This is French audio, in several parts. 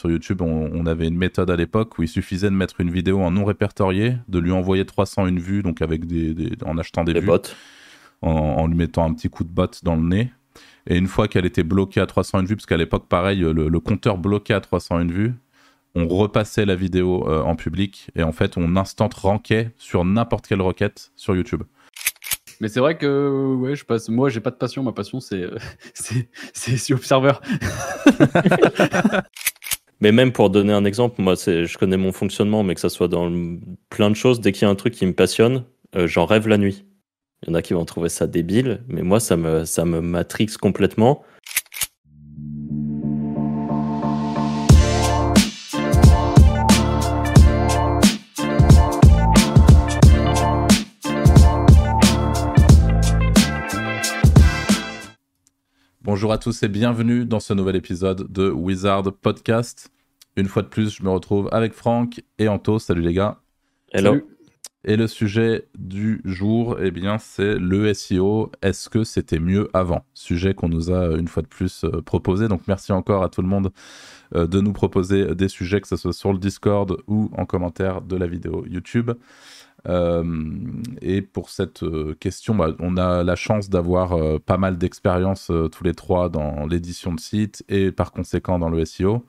Sur YouTube, on, avait une méthode à l'époque où il suffisait de mettre une vidéo en non répertorié, de lui envoyer 301 vues, donc avec des, en achetant des, bots, en, lui mettant un petit coup de bot dans le nez. Et une fois qu'elle était bloquée à 301 vues, parce qu'à l'époque, pareil, le, compteur bloqué à 301 vues, on repassait la vidéo euh, en public et en fait, on instant rankait sur n'importe quelle requête sur YouTube. Mais c'est vrai que ouais, je passe. Moi, j'ai pas de passion. Ma passion, c'est euh, c'est Observer. mais même pour donner un exemple, moi, je connais mon fonctionnement, mais que ça soit dans plein de choses. Dès qu'il y a un truc qui me passionne, euh, j'en rêve la nuit. Il y en a qui vont trouver ça débile, mais moi, ça me ça me matrixe complètement. Bonjour à tous et bienvenue dans ce nouvel épisode de Wizard Podcast. Une fois de plus, je me retrouve avec Franck et Anto. Salut les gars. Hello. Et le sujet du jour, eh bien, c'est le SEO. Est-ce que c'était mieux avant? Sujet qu'on nous a une fois de plus euh, proposé. Donc, merci encore à tout le monde euh, de nous proposer des sujets, que ce soit sur le Discord ou en commentaire de la vidéo YouTube. Euh, et pour cette euh, question, bah, on a la chance d'avoir euh, pas mal d'expérience tous les trois dans l'édition de site et par conséquent dans le SEO.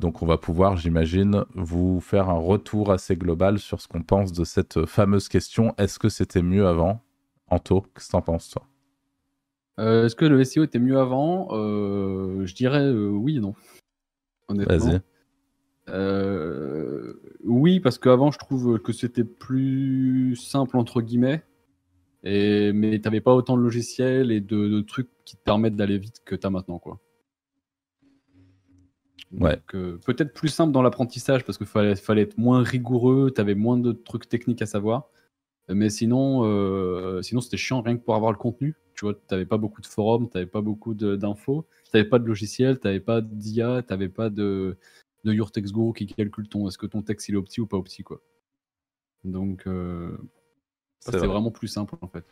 donc on va pouvoir, j'imagine, vous faire un retour assez global sur ce qu'on pense de cette fameuse question. Est-ce que c'était mieux avant? Anto, qu'est-ce que t'en penses toi? Est-ce que le SEO était mieux avant? Je dirais oui et non. Vas-y. Oui, parce qu'avant, je trouve que c'était plus simple, entre guillemets. Et, mais t'avais pas autant de logiciels et de, trucs qui te permettent d'aller vite que t'as maintenant, quoi. Ouais. Euh, peut-être plus simple dans l'apprentissage parce qu'il fallait, fallait être moins rigoureux, t'avais moins de trucs techniques à savoir. Mais sinon, euh, sinon c'était chiant rien que pour avoir le contenu. Tu vois, t'avais pas beaucoup de forums, t'avais pas beaucoup d'infos, t'avais pas de logiciel, t'avais pas d'IA, t'avais pas de, de Your Text Go qui calcule ton est-ce que ton texte il est opti ou pas opti quoi. Donc euh, c'est vraiment plus simple en fait.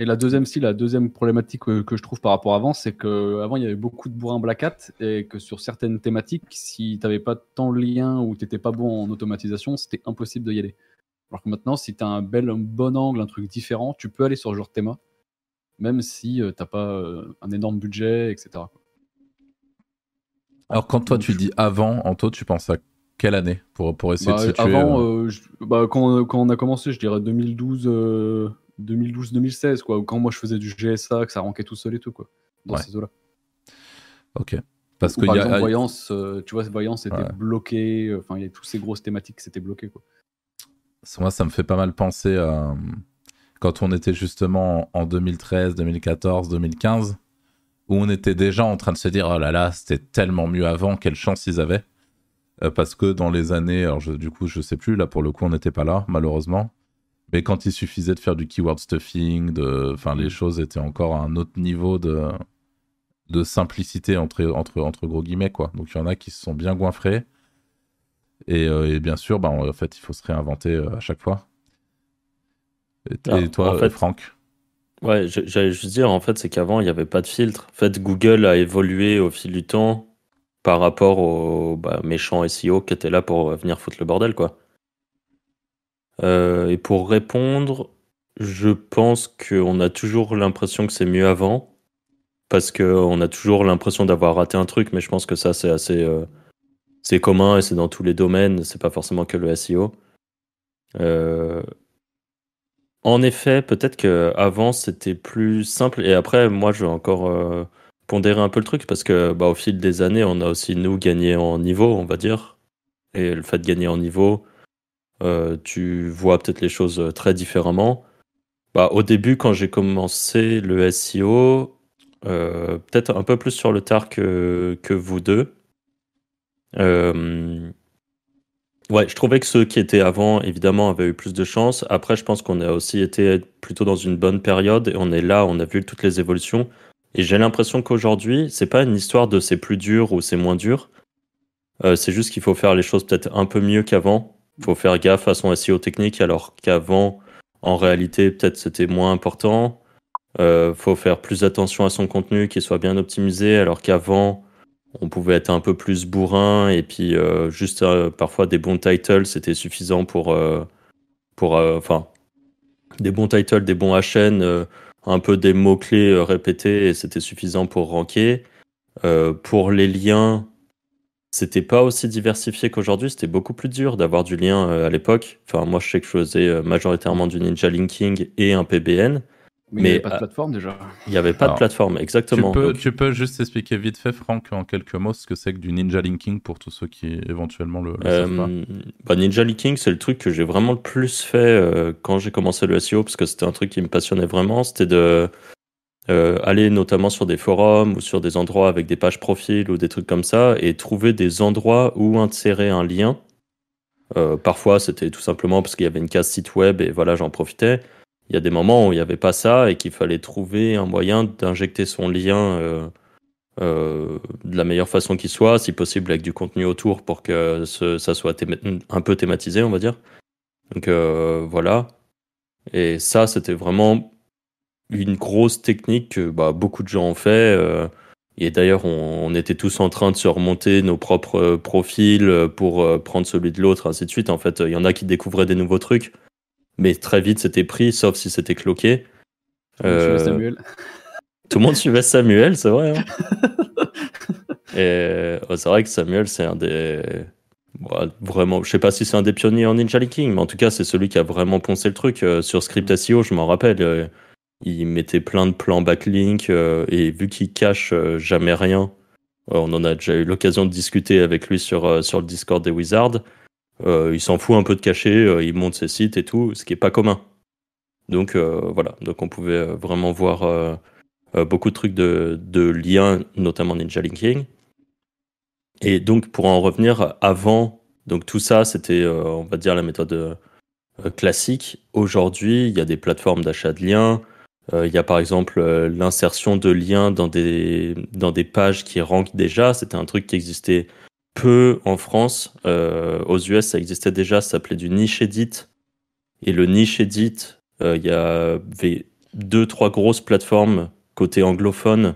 Et la deuxième, si, la deuxième problématique que, je trouve par rapport à avant, c'est qu'avant il y avait beaucoup de bourrin black hat et que sur certaines thématiques, si tu n'avais pas tant de lien ou tu n'étais pas bon en automatisation, c'était impossible d'y aller. Alors que maintenant, si tu as un bel, un bon angle, un truc différent, tu peux aller sur ce genre de thème, même si euh, tu n'as pas euh, un énorme budget, etc. Alors, quand toi tu dis avant, Anto, tu penses à quelle année pour, pour essayer de bah, situer Avant, euh, euh, bah, quand, quand, on a commencé, je dirais 2012, 2012-2016, euh, quoi. Quand moi je faisais du GSA, que ça ranquait tout seul et tout, quoi. Dans ces eaux-là. Ok. Parce que par y exemple, Voyance, tu vois, Voyance était bloqué. Enfin, il y a toutes ces grosses thématiques qui s'étaient bloquées, quoi. Moi, ça me fait pas mal penser à quand on était justement en 2013, 2014, 2015 où on était déjà en train de se dire oh là là, c'était tellement mieux avant, quelle chance ils avaient. Euh, parce que dans les années, alors du coup, je sais plus, là pour le coup, on n'était pas là, malheureusement. Mais quand il suffisait de faire du keyword stuffing, de, enfin, les mm. choses étaient encore à un autre niveau de, de simplicité entre, entre, entre gros guillemets, quoi. Donc il y en a qui se sont bien goinfrés. Et, euh, bien sûr, bah, en fait, il faut se réinventer euh, à chaque fois. Et, ah, toi, Franck? Ouais, j'allais juste dire, en fait, c'est qu'avant, il n'y avait pas de filtre. En fait, Google a évolué au fil du temps par rapport aux bah, méchants SEO qui étaient là pour venir foutre le bordel, quoi. Euh, et pour répondre, je pense qu'on a toujours l'impression que c'est mieux avant, parce qu'on a toujours l'impression d'avoir raté un truc, mais je pense que ça, c'est assez euh, c'est commun et c'est dans tous les domaines, c'est pas forcément que le SEO. Euh, en effet, peut-être qu'avant c'était plus simple. Et après, moi, je vais encore euh, pondérer un peu le truc parce que, bah, au fil des années, on a aussi nous gagné en niveau, on va dire. Et le fait de gagner en niveau, euh, tu vois peut-être les choses très différemment. Bah, au début, quand j'ai commencé le SEO, euh, peut-être un peu plus sur le tard que, que vous deux. Ouais, je trouvais que ceux qui étaient avant, évidemment, avaient eu plus de chance. Après, je pense qu'on a aussi été plutôt dans une bonne période et on est là, on a vu toutes les évolutions. Et j'ai l'impression qu'aujourd'hui, c'est pas une histoire de c'est plus dur ou c'est moins dur. Euh, c'est juste qu'il faut faire les choses peut-être un peu mieux qu'avant. Il faut faire gaffe à son SEO technique, alors qu'avant, en réalité, peut-être c'était moins important. Il euh, faut faire plus attention à son contenu, qu'il soit bien optimisé, alors qu'avant, on pouvait être un peu plus bourrin et puis euh, juste euh, parfois des bons titles, c'était suffisant pour, euh, pour enfin, des bons titles, des bons HN, un peu des mots-clés répétés et c'était suffisant pour ranker. pour les liens, c'était pas aussi diversifié qu'aujourd'hui, c'était beaucoup plus dur d'avoir du lien à l'époque. Enfin, moi, je sais que je faisais majoritairement du ninja linking et un PBN. Mais, il n'y avait pas de plateforme déjà. Il n'y avait pas de plateforme, exactement. Tu peux, tu peux, juste expliquer vite fait, Franck, en quelques mots, ce que c'est que du ninja linking pour tous ceux qui éventuellement le, le savent pas. Bah, ninja linking, c'est le truc que j'ai vraiment le plus fait euh, quand j'ai commencé le SEO, parce que c'était un truc qui me passionnait vraiment. C'était de euh, aller notamment sur des forums ou sur des endroits avec des pages profils ou des trucs comme ça et trouver des endroits où insérer un lien. Euh, parfois, c'était tout simplement parce qu'il y avait une case site web et voilà, j'en profitais il y a des moments où il n'y avait pas ça et qu'il fallait trouver un moyen d'injecter son lien euh, euh, de la meilleure façon qui soit, si possible avec du contenu autour pour que ça soit un peu thématisé, on va dire. Donc euh, voilà. Et ça, c'était vraiment une grosse technique que bah, beaucoup de gens ont fait. et d'ailleurs, on, on, était tous en train de se remonter nos propres profils pour prendre celui de l'autre, ainsi de suite. En fait, il y en a qui découvraient des nouveaux trucs mais très vite c'était pris, sauf si c'était cloqué. Euh, Samuel. Tout le monde suivait Samuel, c'est vrai. Hein. Et c'est vrai que Samuel, c'est un des. vraiment, je sais pas si c'est un des pionniers en Ninja Linking, mais en tout cas, c'est celui qui a vraiment poncé le truc. Euh, sur Script SEO, je m'en rappelle, euh, il mettait plein de plans backlink et vu qu'il cache jamais rien, on en a déjà eu l'occasion de discuter avec lui sur, sur le Discord des Wizards. Euh, il s'en fout un peu de cacher, euh, il monte ses sites et tout, ce qui est pas commun. Donc euh, voilà, donc on pouvait vraiment voir beaucoup de trucs de, liens, notamment Ninja Linking. Et donc pour en revenir avant, donc tout ça c'était, on va dire, la méthode classique. Aujourd'hui, il y a des plateformes d'achat de liens. Il y a par exemple l'insertion de liens dans des, dans des pages qui rankent déjà. C'était un truc qui existait peu en France. Euh, aux US, ça existait déjà, ça s'appelait du niche edit. Et le niche edit, euh, il y avait deux, trois grosses plateformes côté anglophone.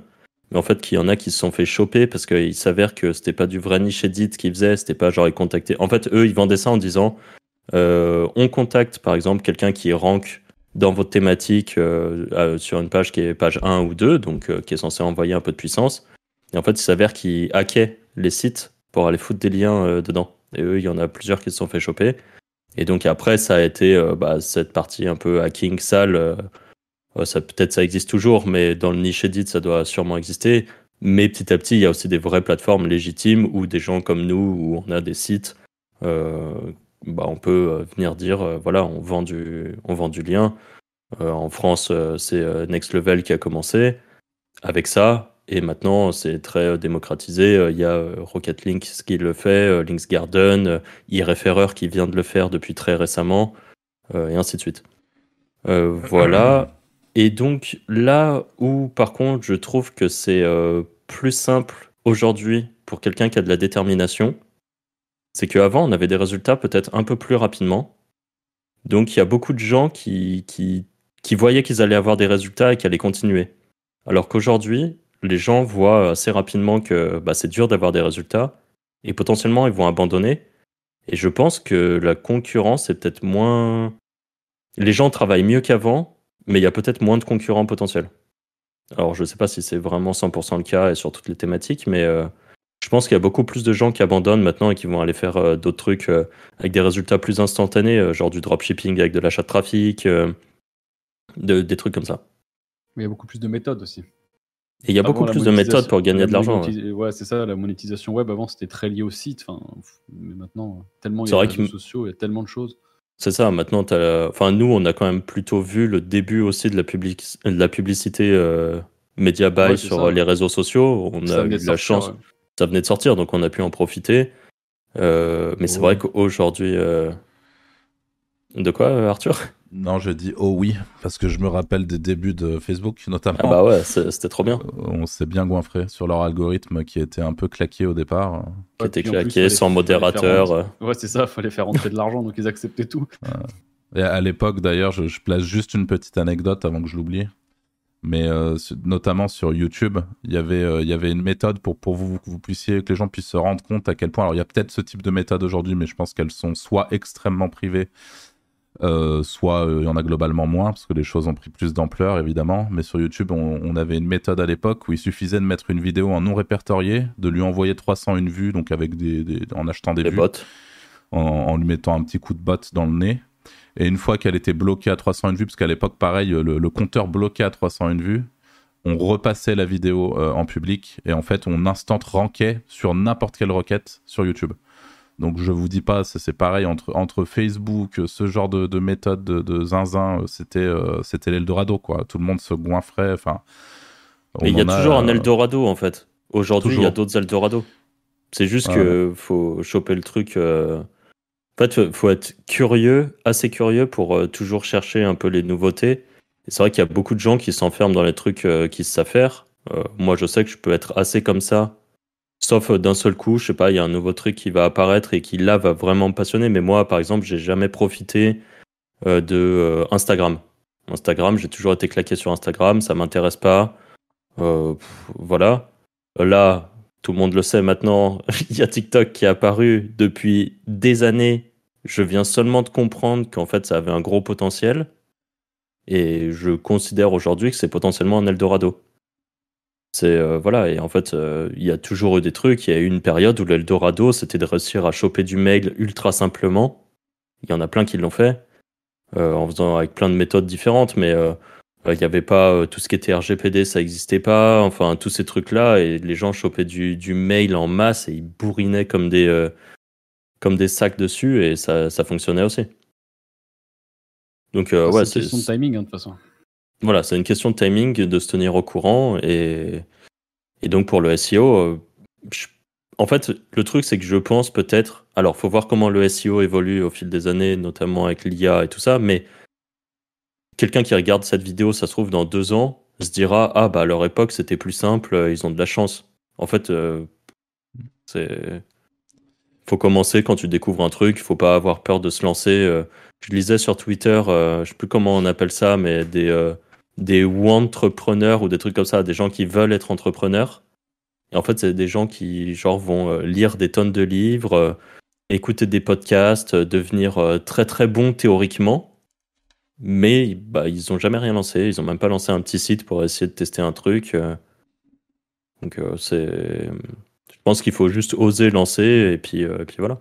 Mais en fait, qu'il y en a qui se sont fait choper parce qu'il s'avère que c'était pas du vrai niche edit qu'ils faisaient, c'était pas genre ils contactaient. En fait, eux, ils vendaient ça en disant euh, on contacte par exemple quelqu'un qui rank dans votre thématique sur une page qui est page 1 ou 2, donc qui est censé envoyer un peu de puissance. Et en fait, il s'avère qu'ils hackaient les sites pour aller foutre des liens euh, dedans. Et eux, il y en a plusieurs qui se sont fait choper. Et donc après, ça a été euh, bah, cette partie un peu hacking sale. Euh, ça peut-être ça existe toujours, mais dans le niche edit, ça doit sûrement exister. Mais petit à petit, il y a aussi des vraies plateformes légitimes où des gens comme nous, où on a des sites, bah, on peut venir dire voilà, on vend du, on vend du lien. en France, c'est Next Level qui a commencé. Avec ça, et maintenant, c'est très euh, démocratisé. Euh, il y a euh, Rocket Link qui le fait, Links Garden, iReferrer qui vient de le faire depuis très récemment, et ainsi de suite. voilà. Et donc, là où, par contre, je trouve que c'est plus simple aujourd'hui pour quelqu'un qui a de la détermination, c'est qu'avant, on avait des résultats peut-être un peu plus rapidement. Donc, il y a beaucoup de gens qui, qui, qui voyaient qu'ils allaient avoir des résultats et qui allaient continuer. Alors qu'aujourd'hui, les gens voient assez rapidement que bah, c'est dur d'avoir des résultats et potentiellement ils vont abandonner. Et je pense que la concurrence est peut-être moins. Les gens travaillent mieux qu'avant, mais il y a peut-être moins de concurrents potentiels. Alors je ne sais pas si c'est vraiment 100% le cas et sur toutes les thématiques, mais euh, je pense qu'il y a beaucoup plus de gens qui abandonnent maintenant et qui vont aller faire euh, d'autres trucs euh, avec des résultats plus instantanés, genre du dropshipping avec de l'achat de trafic, des trucs comme ça. Mais il y a beaucoup plus de méthodes aussi. Et il y a beaucoup plus de méthodes pour gagner de l'argent. Ouais, c'est ça, la monétisation web avant c'était très lié au site. Enfin, mais maintenant, tellement il y a de réseaux sociaux, il y a tellement de choses. C'est ça, maintenant, enfin, nous, on a quand même plutôt vu le début aussi de la, de la publicité euh, Media Buy sur les réseaux sociaux. On a eu la chance, ça venait de sortir, donc on a pu en profiter. Euh, mais c'est vrai qu'aujourd'hui. Euh, de quoi, Arthur? Non, je dis oh oui, parce que je me rappelle des débuts de Facebook, notamment. Ah bah ouais, c'était trop bien. Euh, on s'est bien goinfré sur leur algorithme qui était un peu claqué au départ. Qui était claqué, sans modérateur. Ouais, c'est ça, il fallait faire rentrer de l'argent, donc ils acceptaient tout. Et à l'époque, d'ailleurs, je, place juste une petite anecdote avant que je l'oublie. mais euh, notamment sur YouTube, il y avait, euh, il y avait une méthode pour, pour vous, que vous puissiez, que les gens puissent se rendre compte à quel point. Alors, il y a peut-être ce type de méthode aujourd'hui, mais je pense qu'elles sont soit extrêmement privées, euh, soit euh, il y en a globalement moins, parce que les choses ont pris plus d'ampleur, évidemment. Mais sur YouTube, on, on avait une méthode à l'époque où il suffisait de mettre une vidéo en non répertorié, de lui envoyer 301 vues, donc avec des, des- en achetant des vues bots. en, en lui mettant un petit coup de botte dans le nez. Et une fois qu'elle était bloquée à 301 vues, parce qu'à l'époque, pareil, le, le compteur bloqué à 301 vues, on repassait la vidéo euh, en public et en fait, on instant rankait sur n'importe quelle requête sur YouTube. Donc, je vous dis pas, c'est pareil entre, entre Facebook, ce genre de, de méthode de, de zinzin, euh, c'était euh, c'était l'Eldorado, quoi. Tout le monde se goinfrait. Enfin, Mais il y a toujours un euh, Eldorado en fait. Aujourd'hui, il y a d'autres Eldorado. C'est juste Ah que faut choper le truc. euh, En fait, faut être curieux, assez curieux pour euh, toujours chercher un peu les nouveautés. Et c'est vrai qu'il y a beaucoup de gens qui s'enferment dans les trucs euh, qu'ils savent faire. Moi, je sais que je peux être assez comme ça. Sauf euh, d'un seul coup, je sais pas, il y a un nouveau truc qui va apparaître et qui là va vraiment me passionner. Mais moi, par exemple, j'ai jamais profité euh, de euh, Instagram. Instagram, j'ai toujours été claqué sur Instagram, ça m'intéresse pas. Voilà. Là, tout le monde le sait maintenant, il y a TikTok qui est apparu depuis des années. Je viens seulement de comprendre qu'en fait, ça avait un gros potentiel. Et je considère aujourd'hui que c'est potentiellement un Eldorado. C'est euh, voilà, et en fait, euh, il y a toujours eu des trucs. Il y a eu une période où l'Eldorado, c'était de réussir à choper du mail ultra simplement. Il y en a plein qui l'ont fait, euh, en faisant avec plein de méthodes différentes, mais euh, il n'y avait pas euh, tout ce qui était RGPD, ça n'existait pas. Enfin, tous ces trucs-là, et les gens chopaient du, du mail en masse et ils bourrinaient comme des, euh, comme des sacs dessus, et ça, ça fonctionnait aussi. Donc, euh, Ah, ouais, c'est une question de timing, hein, de toute façon. Voilà, c'est une question de timing, de se tenir au courant. Et, et donc pour le SEO, euh, en fait, le truc, c'est que je pense peut-être. Alors, faut voir comment le SEO évolue au fil des années, notamment avec l'IA et tout ça. Mais quelqu'un qui regarde cette vidéo, ça se trouve, dans deux ans, se dira Ah, bah à leur époque, c'était plus simple, euh, ils ont de la chance. En fait, euh, c'est. Faut commencer quand tu découvres un truc, faut pas avoir peur de se lancer. euh. Je lisais sur Twitter, je sais plus comment on appelle ça, mais des. Des entrepreneurs ou des trucs comme ça, des gens qui veulent être entrepreneurs. Et en fait, c'est des gens qui genre vont euh, lire des tonnes de livres, euh, écouter des podcasts, euh, devenir très très bons théoriquement, mais bah, ils ont jamais rien lancé. Ils ont même pas lancé un petit site pour essayer de tester un truc. Donc c'est, je pense qu'il faut juste oser lancer et puis et puis voilà.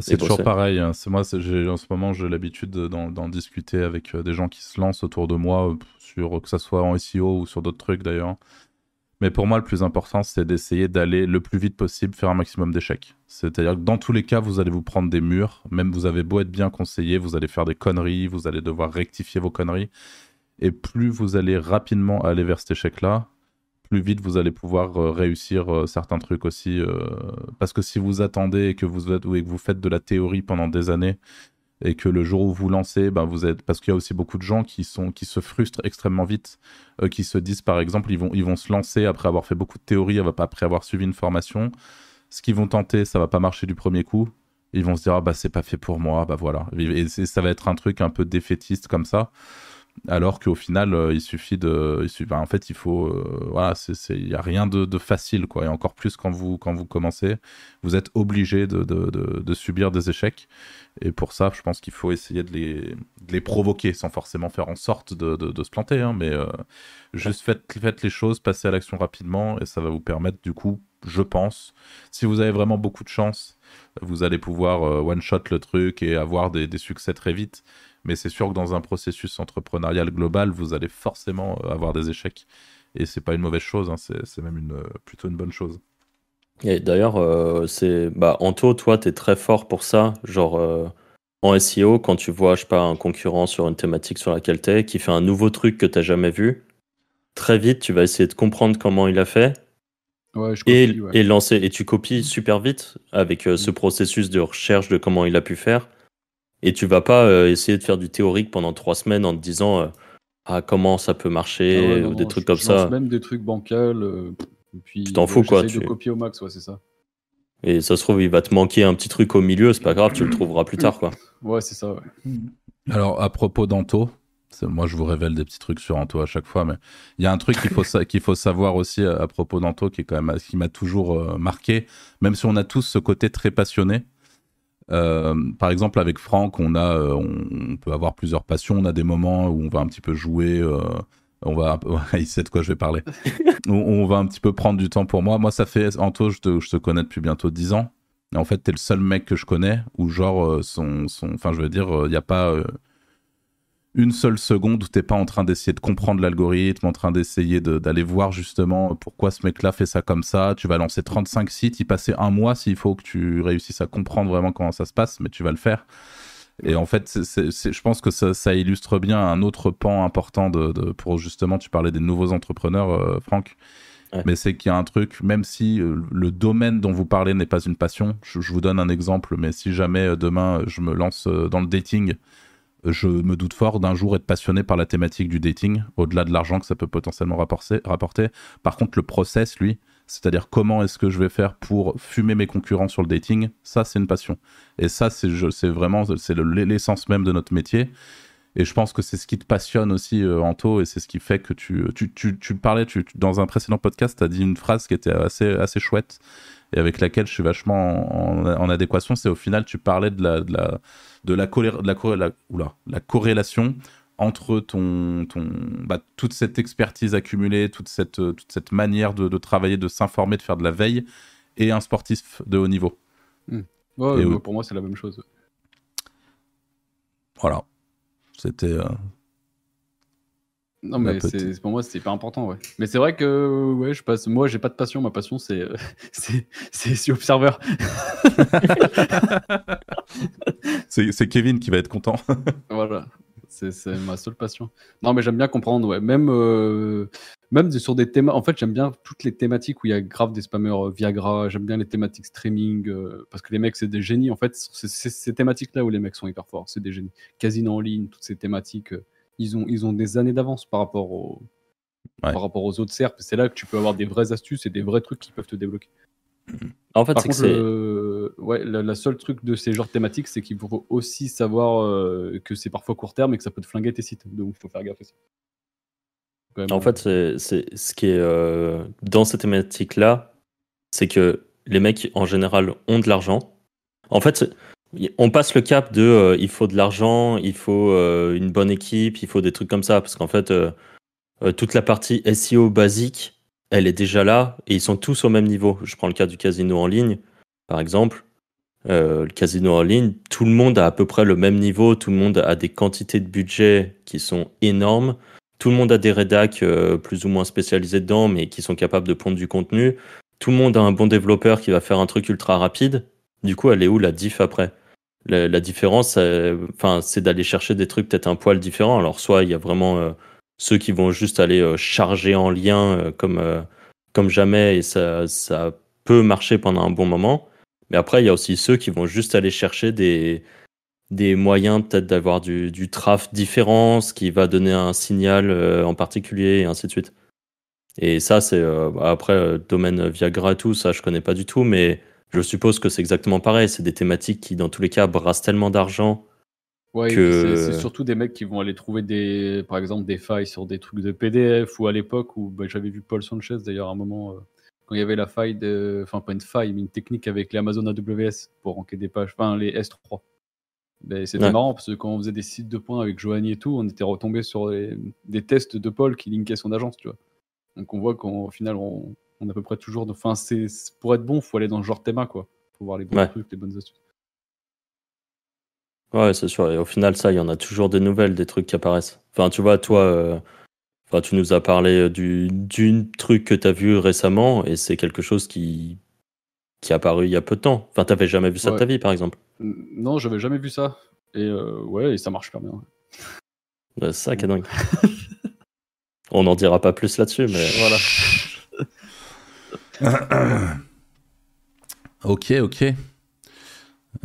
C'est toujours bosser. pareil. hein. C'est moi, en ce moment, j'ai l'habitude de- d'en discuter avec euh, des gens qui se lancent autour de moi, euh, sur que ça soit en SEO ou sur d'autres trucs d'ailleurs. Mais pour moi, le plus important, c'est d'essayer d'aller le plus vite possible, faire un maximum d'échecs. C'est-à-dire que dans tous les cas, vous allez vous prendre des murs. Même vous avez beau être bien conseillé, vous allez faire des conneries, vous allez devoir rectifier vos conneries. Et plus vous allez rapidement aller vers cet échec-là, plus vite vous allez pouvoir euh, réussir euh, certains trucs aussi. euh, parce que si vous attendez et que vous, êtes, et que vous faites de la théorie pendant des années et que le jour où vous lancez, ben vous êtes parce qu'il y a aussi beaucoup de gens qui sont qui se frustrent extrêmement vite, qui se disent par exemple ils vont ils vont se lancer après avoir fait beaucoup de théorie, après avoir suivi une formation, ce qu'ils vont tenter ça va pas marcher du premier coup, ils vont se dire ah bah c'est pas fait pour moi, bah voilà. Et ça va être un truc un peu défaitiste comme ça alors qu'au final euh, il suffit de il suffit- ben, en fait il faut euh, voilà c'est il y a rien de, de facile quoi. Et encore plus quand vous quand vous commencez vous êtes obligé de, de, de- de subir des échecs. Et pour ça je pense qu'il faut essayer de les, de les provoquer sans forcément faire en sorte de, se planter hein, mais euh, juste faites, faites les choses passez à l'action rapidement et ça va vous permettre du coup je pense si vous avez vraiment beaucoup de chance vous allez pouvoir one shot le truc et avoir des, des succès très vite mais c'est sûr que dans un processus entrepreneurial global, vous allez forcément euh, avoir des échecs. Et c'est pas une mauvaise chose, hein, c'est même une, euh, plutôt une bonne chose. Et d'ailleurs, euh, c'est bah Anto, toi, t'es très fort pour ça. Genre euh, en SEO, quand tu vois, je sais pas, un concurrent sur une thématique sur laquelle t'es, qui fait un nouveau truc que t'as jamais vu, très vite, tu vas essayer de comprendre comment il a fait Ouais, je et, ouais. et lancer. Et tu copies super vite avec euh, ce processus de recherche de comment il a pu faire. Et tu vas pas euh, essayer de faire du théorique pendant trois semaines en te disant euh, ah comment ça peut marcher Ah ouais, non, ou des non, trucs je- comme je lance ça. même des trucs bancals. euh, et puis, Tu t'en fous, quoi, j'essaye de tu- copier au max, ouais, c'est ça. Et ça se trouve, il va te manquer un petit truc au milieu, c'est pas grave, tu le trouveras plus tard quoi. Ouais, c'est ça, ouais. Alors, à propos d'Anto, c'est- moi, je vous révèle des petits trucs sur Anto à chaque fois, mais il y a un truc qu'il faut, sa- qu'il faut savoir aussi à, à propos d'Anto qui est quand même qui m'a toujours euh, marqué, même si on a tous ce côté très passionné. Euh, par exemple, avec Franck, on a, euh, on, on peut avoir plusieurs passions. On a des moments où on va un petit peu jouer. euh, on va, il sait de quoi je vais parler. on, on va un petit peu prendre du temps pour moi. Moi, ça fait Anto, je te, je te connais depuis bientôt 10 ans. Et en fait, t'es le seul mec que je connais où genre son, son, enfin, je veux dire, il n'y a pas une seule seconde où t'es pas en train d'essayer de comprendre l'algorithme, en train d'essayer de- d'aller voir justement pourquoi ce mec-là fait ça comme ça. Tu vas lancer 35 sites, y passer un mois s'il faut que tu réussisses à comprendre vraiment comment ça se passe, mais tu vas le faire. Et en fait, je pense que ça, ça illustre bien un autre pan important de, de- pour justement, tu parlais des nouveaux entrepreneurs, euh, Franck. Ouais. Mais c'est qu'il y a un truc, même si euh, le domaine dont vous parlez n'est pas une passion, je, je vous donne un exemple, mais si jamais euh, demain je me lance euh, dans le dating, je me doute fort d'un jour être passionné par la thématique du dating, au-delà de l'argent que ça peut potentiellement rapporter. Par contre, le process, lui, c'est-à-dire comment est-ce que je vais faire pour fumer mes concurrents sur le dating, ça c'est une passion. Et ça, c'est vraiment c'est le- l'essence même de notre métier. Et je pense que c'est ce qui te passionne aussi, euh, Anto, et c'est ce qui fait que tu, tu, tu, tu parlais, tu, tu- dans un précédent podcast, tu as dit une phrase qui était assez, assez chouette et avec laquelle je suis vachement en, en adéquation. C'est au final, tu parlais de la, de la, de la, colère- de la, corré- la- oula, la corrélation entre ton, ton, bah, toute cette expertise accumulée, toute cette, euh, toute cette manière de, de travailler, de s'informer, de faire de la veille, et un sportif de haut niveau. Et moi, oui. pour moi, c'est la même chose. Voilà. C'était. euh, Non, mais pour moi, c'est hyper important, ouais. Mais c'est vrai que, ouais, je passe. Moi, j'ai pas de passion. Ma passion, c'est euh, c'est Observer. C'est c'est Kevin qui va être content. Voilà. C'est ma seule passion. Non, mais j'aime bien comprendre, ouais. Même, euh, même sur des thèmes. En fait, j'aime bien toutes les thématiques où il y a grave des spammers euh, Viagra. J'aime bien les thématiques streaming. euh, parce que les mecs, c'est des génies. En fait, c'est ces thématiques-là où les mecs sont hyper forts. C'est des génies. Casino en ligne, toutes ces thématiques. euh, ils, ont, ils ont des années d'avance par rapport aux. Ouais. Par rapport aux autres SERP, c'est là que tu peux avoir des vraies astuces et des vrais trucs qui peuvent te débloquer. En fait, que c'est. Ouais, la, la seule truc de ces genres thématiques, c'est qu'il faut aussi savoir euh, que c'est parfois court terme et que ça peut te flinguer tes sites. Donc, il faut faire gaffe même, En fait, c'est c'est- ce qui est euh, dans cette thématique-là, c'est que les mecs, en général, ont de l'argent. En fait, on passe le cap de euh, il faut de l'argent, il faut euh, une bonne équipe, il faut des trucs comme ça. Parce qu'en fait, euh, euh, toute la partie SEO basique, elle est déjà là et ils sont tous au même niveau. Je prends le cas du casino en ligne, par exemple. Euh, le casino en ligne, tout le monde a à peu près le même niveau, tout le monde a des quantités de budget qui sont énormes. Tout le monde a des rédacs euh, plus ou moins spécialisés dedans, mais qui sont capables de pondre du contenu. Tout le monde a un bon développeur qui va faire un truc ultra rapide. Du coup, elle est où la diff après? La, la différence, euh, enfin, c'est d'aller chercher des trucs peut-être un poil différents. Alors, soit il y a vraiment euh, ceux qui vont juste aller euh, charger en lien euh, comme, comme jamais et ça, ça peut marcher pendant un bon moment. Mais après, il y a aussi ceux qui vont juste aller chercher des, des moyens peut-être d'avoir du, du traf différent, ce qui va donner un signal euh, en particulier, et ainsi de suite. Et ça, c'est euh, après euh, domaine Viagra et tout, ça je connais pas du tout, mais je suppose que c'est exactement pareil. C'est des thématiques qui, dans tous les cas, brassent tellement d'argent. Ouais, que- c'est surtout des mecs qui vont aller trouver des, par exemple, des failles sur des trucs de PDF ou à l'époque où bah, j'avais vu Paul Sanchez d'ailleurs à un moment euh, quand il y avait la faille de, enfin pas une faille mais une technique avec les Amazon AWS pour ranker des pages, enfin les S3. Ben, C'était Ouais. marrant parce que quand on faisait des sites de points avec Joanie et tout, on était retombé sur les- des tests de Paul qui linkait son agence, tu vois. Donc on voit qu'au final on, on a à peu près toujours, de- enfin c'est pour être bon, faut aller dans ce genre de théma quoi, faut voir les bons Ouais. trucs, les bonnes astuces. Ouais, c'est sûr. Et au final, ça, il y en a toujours des nouvelles, des trucs qui apparaissent. Enfin, tu vois, toi, euh, enfin, tu nous as parlé euh, du, d'une truc que tu as vu récemment, et c'est quelque chose qui, qui est apparu il y a peu de temps. Enfin, t'avais jamais vu ça de ta vie, par exemple. Non, j'avais jamais vu ça. Et euh, ouais, et ça marche super bien. Ouais, ça qui est dingue. On n'en dira pas plus là-dessus, mais Voilà. ok, ok.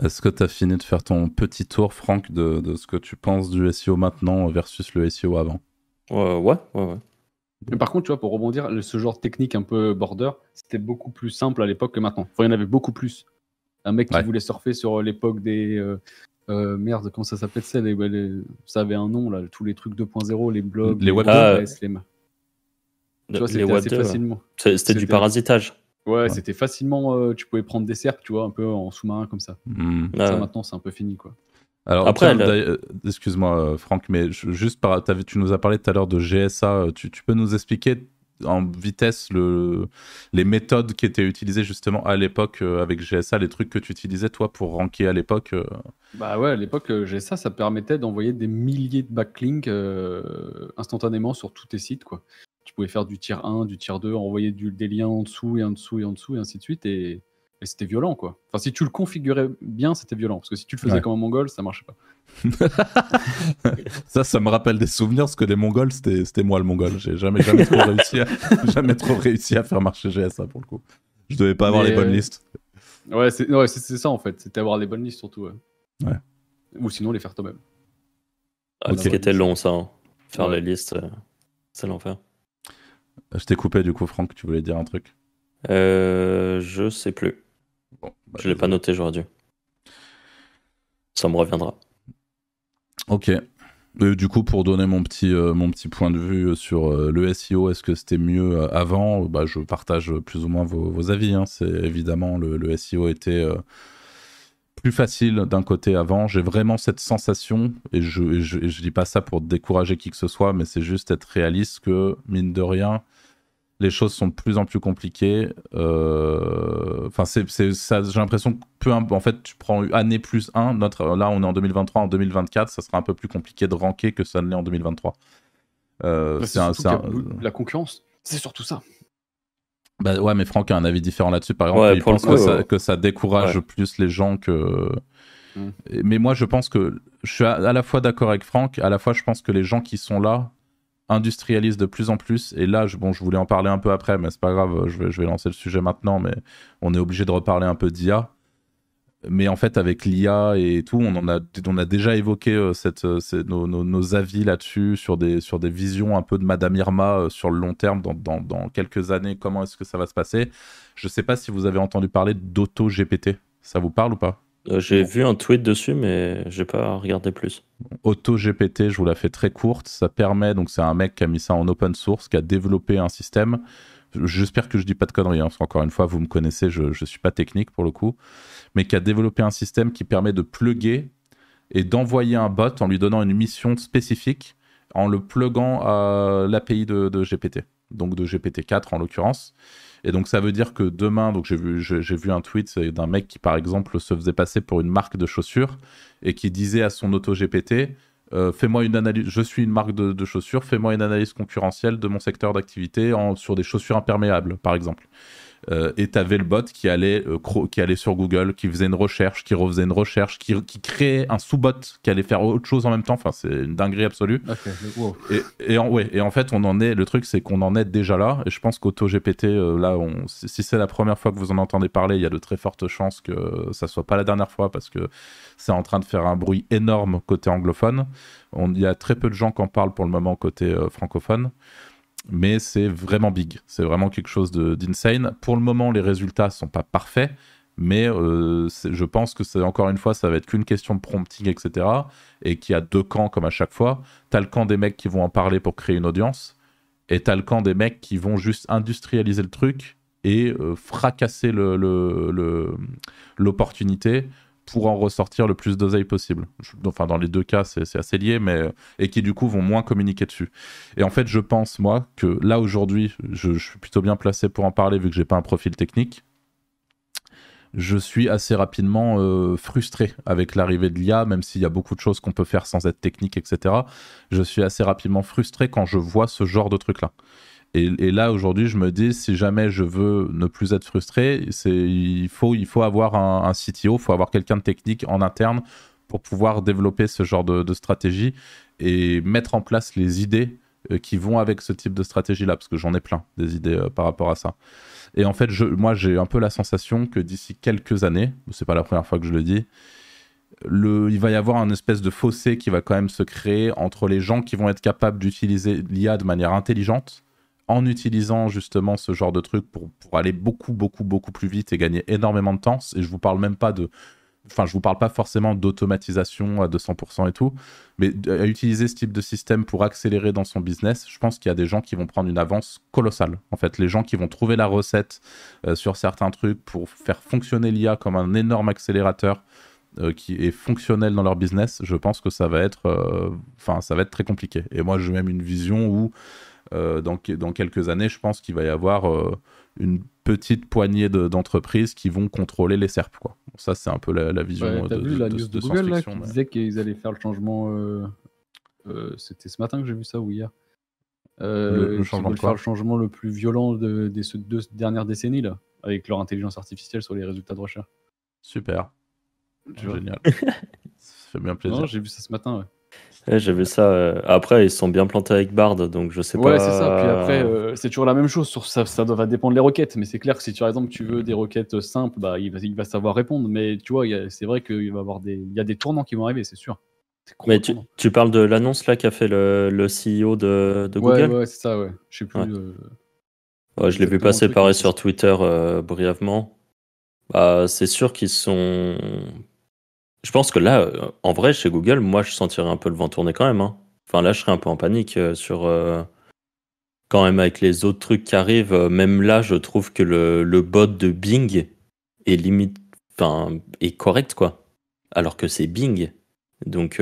Est-ce que tu as fini de faire ton petit tour, Franck, de, de ce que tu penses du SEO maintenant versus le SEO avant? Ouais, ouais, ouais. ouais. Mais par contre, tu vois, pour rebondir, le- ce genre de technique un peu border, c'était beaucoup plus simple à l'époque que maintenant. Enfin, il y en avait beaucoup plus. Un mec qui Ouais. voulait surfer sur l'époque des, euh, Euh, merde, comment ça s'appelait ça, les, les- Ça avait un nom, là, tous les trucs 2.0, les blogs, Les Web Ah, 2, les, ma- tu vois, c'était assez 2, ouais. facilement. C'était du parasitage. Ouais, c'était facilement. euh, tu pouvais prendre des cercles, tu vois, un peu en sous-marin comme ça. Hmm. Ah Ça, ouais. maintenant, c'est un peu fini, quoi. Alors, Après, le- euh, excuse-moi, euh, Franck, mais je- juste par, tu nous as parlé tout à l'heure de GSA. euh, Tu, tu peux nous expliquer en vitesse le, les méthodes qui étaient utilisées justement à l'époque avec GSA, les trucs que tu utilisais toi pour ranker à l'époque Bah ouais, à l'époque, j'ai ça, ça permettait d'envoyer des milliers de backlinks euh, instantanément sur tous tes sites, quoi. Tu pouvais faire du tier 1, du tier 2, envoyer du, des liens en dessous et en dessous et en dessous et ainsi de suite, et, et c'était violent, quoi. Enfin, si tu le configurais bien, c'était violent, parce que si tu le faisais Ouais. comme un mongol, ça marchait pas. Ça, ça me rappelle des souvenirs parce que les Mongols, c'était c'était moi le Mongol. J'ai jamais, jamais trop réussi, à, jamais trop réussi à faire marcher GSA pour le coup. Je devais pas avoir Mais, les bonnes euh, listes. Ouais, c'est ouais, c'est- c'est ça, en fait. C'était avoir les bonnes listes, surtout. Ouais. Ouais. Ou sinon, les faire toi-même. Ah, Ok. Ce qui était long, ça. hein. Faire Ouais. les listes, euh, c'est l'enfer. Je t'ai coupé du coup, Franck. Tu voulais dire un truc? Euh, je sais plus. Bon, bah, Je l'ai pas noté, j'aurais dû. Ça me reviendra. Ok. Euh, du coup, pour donner mon petit, euh, mon petit point de vue sur euh, le SEO, est-ce que c'était mieux euh, avant? Bah, Je partage plus ou moins vos, vos avis. hein. C'est évidemment le, le SEO était euh, plus facile d'un côté avant. J'ai vraiment cette sensation, et je, et je, et je dis pas ça pour décourager qui que ce soit, mais c'est juste être réaliste que mine de rien, les choses sont de plus en plus compliquées. Euh, Enfin, c'est, c'est, ça, j'ai l'impression que peu en fait, tu prends année plus 1, notre, là on est en 2023, en 2024, ça sera un peu plus compliqué de ranker que ça ne l'est en 2023. Euh, Bah, c'est un- La concurrence, c'est surtout ça. bah ouais, mais Franck a un avis différent là-dessus. Par exemple, Ouais, il pense coup, que, ça, ouais. que ça décourage Ouais. plus les gens que. Mm. Mais moi, je pense que je suis à, à la fois d'accord avec Franck, à la fois je pense que les gens qui sont là industrialisent de plus en plus. Et là, je, bon, je voulais en parler un peu après, mais c'est pas grave, je vais, je vais lancer le sujet maintenant, mais on est obligé de reparler un peu d'IA. Mais en fait, avec l'IA et tout, on, a, on a déjà évoqué euh, euh, nos, avis là-dessus, sur des, sur des visions un peu de Madame Irma euh, sur le long terme, dans, dans- dans quelques années, comment est-ce que ça va se passer. Je sais pas si vous avez entendu parler d'auto-GPT. Ça vous parle ou pas? J'ai Bon. vu un tweet dessus, mais j'ai pas regardé plus. AutoGPT, je vous la fais très courte. Ça permet, donc c'est un mec qui a mis ça en open source, qui a développé un système. J'espère que je dis pas de conneries, hein, parce qu'encore une fois, vous me connaissez, je, je suis pas technique pour le coup, mais qui a développé un système qui permet de plugger et d'envoyer un bot en lui donnant une mission spécifique en le pluguant à l'API de, de GPT, donc de GPT-4 en l'occurrence. Et donc ça veut dire que demain, donc j'ai vu, un tweet d'un mec qui par exemple se faisait passer pour une marque de chaussures et qui disait à son auto GPT euh, fais-moi une analyse, je suis une marque de, chaussures, fais-moi une analyse concurrentielle de mon secteur d'activité sur des chaussures imperméables, par exemple. Euh, et tu avais le bot qui allait, euh, qui allait sur Google, qui faisait une recherche, qui refaisait une recherche, qui, qui créait un sous-bot qui allait faire autre chose en même temps. Enfin, c'est une dinguerie absolue. Wow. Et, et, en, ouais, et en fait, on en est. Le truc, c'est qu'on en est déjà là. Et je pense qu'AutoGPT, euh, là, on, si si c'est la première fois que vous en entendez parler, il y a de très fortes chances que ça soit pas la dernière fois parce que c'est en train de faire un bruit énorme côté anglophone. On, il y a très peu de gens qui en parlent pour le moment côté euh, francophone. Mais c'est vraiment big. C'est vraiment quelque chose d'insane. Pour le moment, les résultats sont pas parfaits. Mais euh, je pense que c'est encore une fois, ça va être qu'une question de prompting, etc. Et qu'il y a deux camps comme à chaque fois. T'as le camp des mecs qui vont en parler pour créer une audience, et t'as le camp des mecs qui vont juste industrialiser le truc et euh, fracasser le- le- l'opportunité pour en ressortir le plus d'oseille possible. Enfin, dans les deux cas, c'est assez lié, mais et qui du coup vont moins communiquer dessus. Et en fait, je pense moi que là aujourd'hui, je, je suis plutôt bien placé pour en parler vu que j'ai pas un profil technique. Je suis assez rapidement euh, frustré avec l'arrivée de l'IA, même s'il y a beaucoup de choses qu'on peut faire sans être technique, etc. Je suis assez rapidement frustré quand je vois ce genre de truc-là. Et, là, aujourd'hui, je me dis, si jamais je veux ne plus être frustré, il, faut, il faut avoir un, CTO, il faut avoir quelqu'un de technique en interne pour pouvoir développer ce genre de, de stratégie et mettre en place les idées euh, qui vont avec ce type de stratégie-là, parce que j'en ai plein des idées euh, par rapport à ça. Et en fait, je, moi, j'ai un peu la sensation que d'ici quelques années, c'est pas la première fois que je le dis, le, il va y avoir un espèce de fossé qui va quand même se créer entre les gens qui vont être capables d'utiliser l'IA de manière intelligente en utilisant justement ce genre de truc pour, aller beaucoup, beaucoup, beaucoup plus vite et gagner énormément de temps. Et je vous parle même pas de enfin, je vous parle pas forcément d'automatisation à 200% et tout, mais à utiliser ce type de système pour accélérer dans son business, je pense qu'il y a des gens qui vont prendre une avance colossale. En fait, les gens qui vont trouver la recette euh, sur certains trucs pour faire fonctionner l'IA comme un énorme accélérateur euh, qui est fonctionnel dans leur business, je pense que ça va être, euh, enfin, ça va être très compliqué. Et moi, j'ai même une vision où dans, dans, quelques années, je pense qu'il va y avoir une petite poignée d'entreprises qui vont contrôler les SERP. Quoi. ça, c'est un peu la, vision ouais, de, vu la news de, Google là, qui disait qu'ils allaient faire le changement. Euh, euh, c'était ce matin que j'ai vu ça ou hier. Euh, le, changement faire le changement le plus violent de, des deux dernières décennies là, avec leur intelligence artificielle sur les résultats de recherche. Super. Génial. ça fait bien plaisir. J'ai vu ça ce matin. Ouais. J'ai vu ça. Euh, après, ils sont bien plantés avec Bard, donc je sais pas. Ouais, c'est ça. Puis après, euh, c'est toujours la même chose. Sur ça, ça doit dépendre des requêtes. Mais c'est clair que si, par exemple, tu veux des requêtes simples, bah, il va, il va savoir répondre. Mais tu vois, c'est vrai qu'il va avoir des, il y a des tournants qui vont arriver, c'est sûr. Mais tu, tu, parles de l'annonce là qu'a fait le, le, CEO de, de Google? Ouais, ouais c'est ça. Ouais. Je sais plus. Euh, je l'ai vu passer pareil sur Twitter brièvement. Bah, c'est sûr qu'ils sont je pense que là, euh, en vrai, chez Google, moi, je sentirais un peu le vent tourner quand même. Hein. Enfin, là, je serais un peu en panique euh, sur. Euh, quand même, avec les autres trucs qui arrivent, même là, je trouve que le, le bot de Bing est limite. Enfin, est correct, quoi. Alors que c'est Bing. Donc.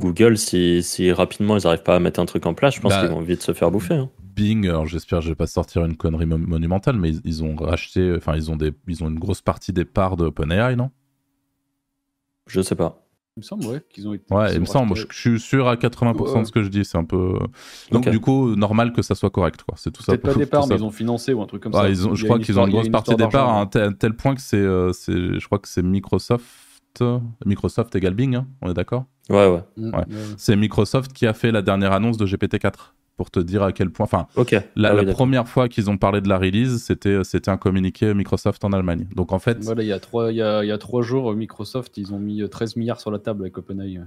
Google, si, si, rapidement ils n'arrivent pas à mettre un truc en place, je pense bah, qu'ils vont vite se faire bouffer. Hein. Bing, alors j'espère que je vais pas sortir une connerie monumentale, mais ils, ont racheté, enfin ils ont des, ils ont une grosse partie des parts de OpenAI, non? Je sais pas. Il me semble, ouais, qu'ils ont été. Ouais, il me semble. Je, suis sûr à 80% de ce que je dis. C'est un peu. Donc, du coup, normal que ça soit correct, quoi. C'est tout ça. Peut-être pas départ, mais ils ont financé ou un truc comme ça. je crois qu'ils ont une grosse partie départ à un tel, point que c'est. Euh, je crois que c'est Microsoft. Microsoft égale Bing, hein, on est d'accord? Ouais, ouais. Mm, ouais. C'est Microsoft qui a fait la dernière annonce de GPT-4 pour te dire à quel point. Enfin, la, ah première fois qu'ils ont parlé de la release, c'était c'était un communiqué Microsoft en Allemagne. Donc en fait, voilà, il y a trois il y a, il y a trois jours, Microsoft ils ont mis 13 milliards sur la table avec OpenAI.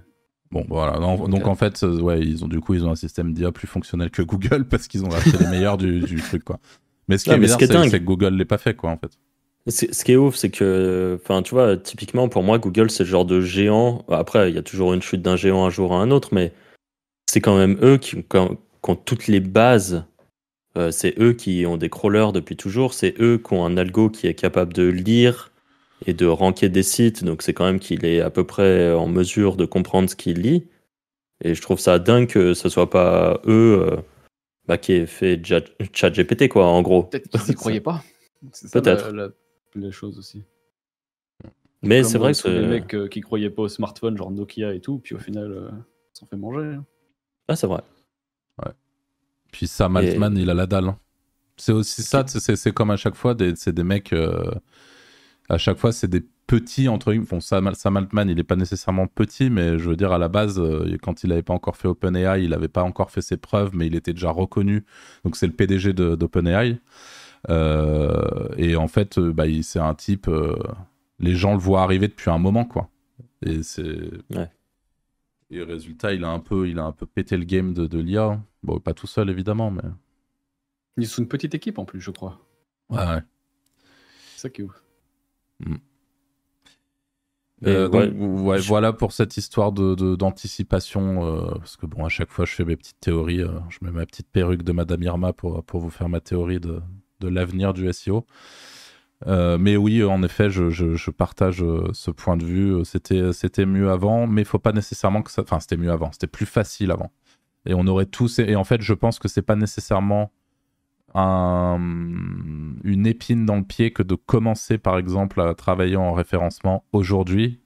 Bon, voilà. donc en fait, euh, ouais, ils ont du coup ils ont un système d'IA plus fonctionnel que Google parce qu'ils ont racheté les meilleurs du, du, truc quoi. Mais ce qui est bizarre, c'est que Google l'ait pas fait quoi en fait. Ce qui est ouf, c'est que, enfin, tu vois, typiquement pour moi, Google, c'est le genre de géant. Après, il y a toujours une chute d'un géant un jour à un autre, mais c'est quand même eux qui, toutes les bases. Euh, c'est eux qui ont des crawlers depuis toujours, c'est eux qui ont un algo qui est capable de lire et de ranker des sites, donc c'est quand même qu'il est à peu près en mesure de comprendre ce qu'il lit. Et je trouve ça dingue que ce soit pas eux euh, bah, qui aient fait ChatGPT, quoi, en gros. Peut-être qu'ils n'y croyaient pas. Peut-être. La, la, chose aussi. Mais c'est vrai que. Les mecs euh, qui croyaient pas au smartphone, genre Nokia et tout, puis au final, ils s'en fait manger. Hein. Ah, c'est vrai. Puis Sam Altman, il a la dalle. Hein. C'est aussi ça, c'est comme à chaque fois, c'est des mecs. Euh, à chaque fois, c'est des petits entre bon, Sam, Sam, Altman, il n'est pas nécessairement petit, mais je veux dire, à la base, euh, quand il n'avait pas encore fait OpenAI, il n'avait pas encore fait ses preuves, mais il était déjà reconnu. Donc, c'est le PDG d'OpenAI. Euh, et en fait, bah, c'est un type. les gens le voient arriver depuis un moment, quoi. Et c'est. Ouais. Et résultat, il a un peu, il a un peu pété le game de, de l'IA. Bon, pas tout seul évidemment, mais. Ils sont une petite équipe en plus, je crois. Ouais, ouais. C'est ça qui est ouf. Mm. Euh, ouais, voilà pour cette histoire de d'anticipation. Euh, parce que bon, à chaque fois, je fais mes petites théories. Euh, je mets ma petite perruque de Madame Irma pour, pour vous faire ma théorie de, de l'avenir du SEO. Euh, mais oui, en effet, je, partage euh, ce point de vue. C'était, c'était mieux avant, mais il faut pas nécessairement que ça. Enfin, c'était mieux avant. C'était plus facile avant. Et on aurait tous. Et en fait, je pense que c'est pas nécessairement un... une épine dans le pied que de commencer, par exemple, à travailler en référencement aujourd'hui.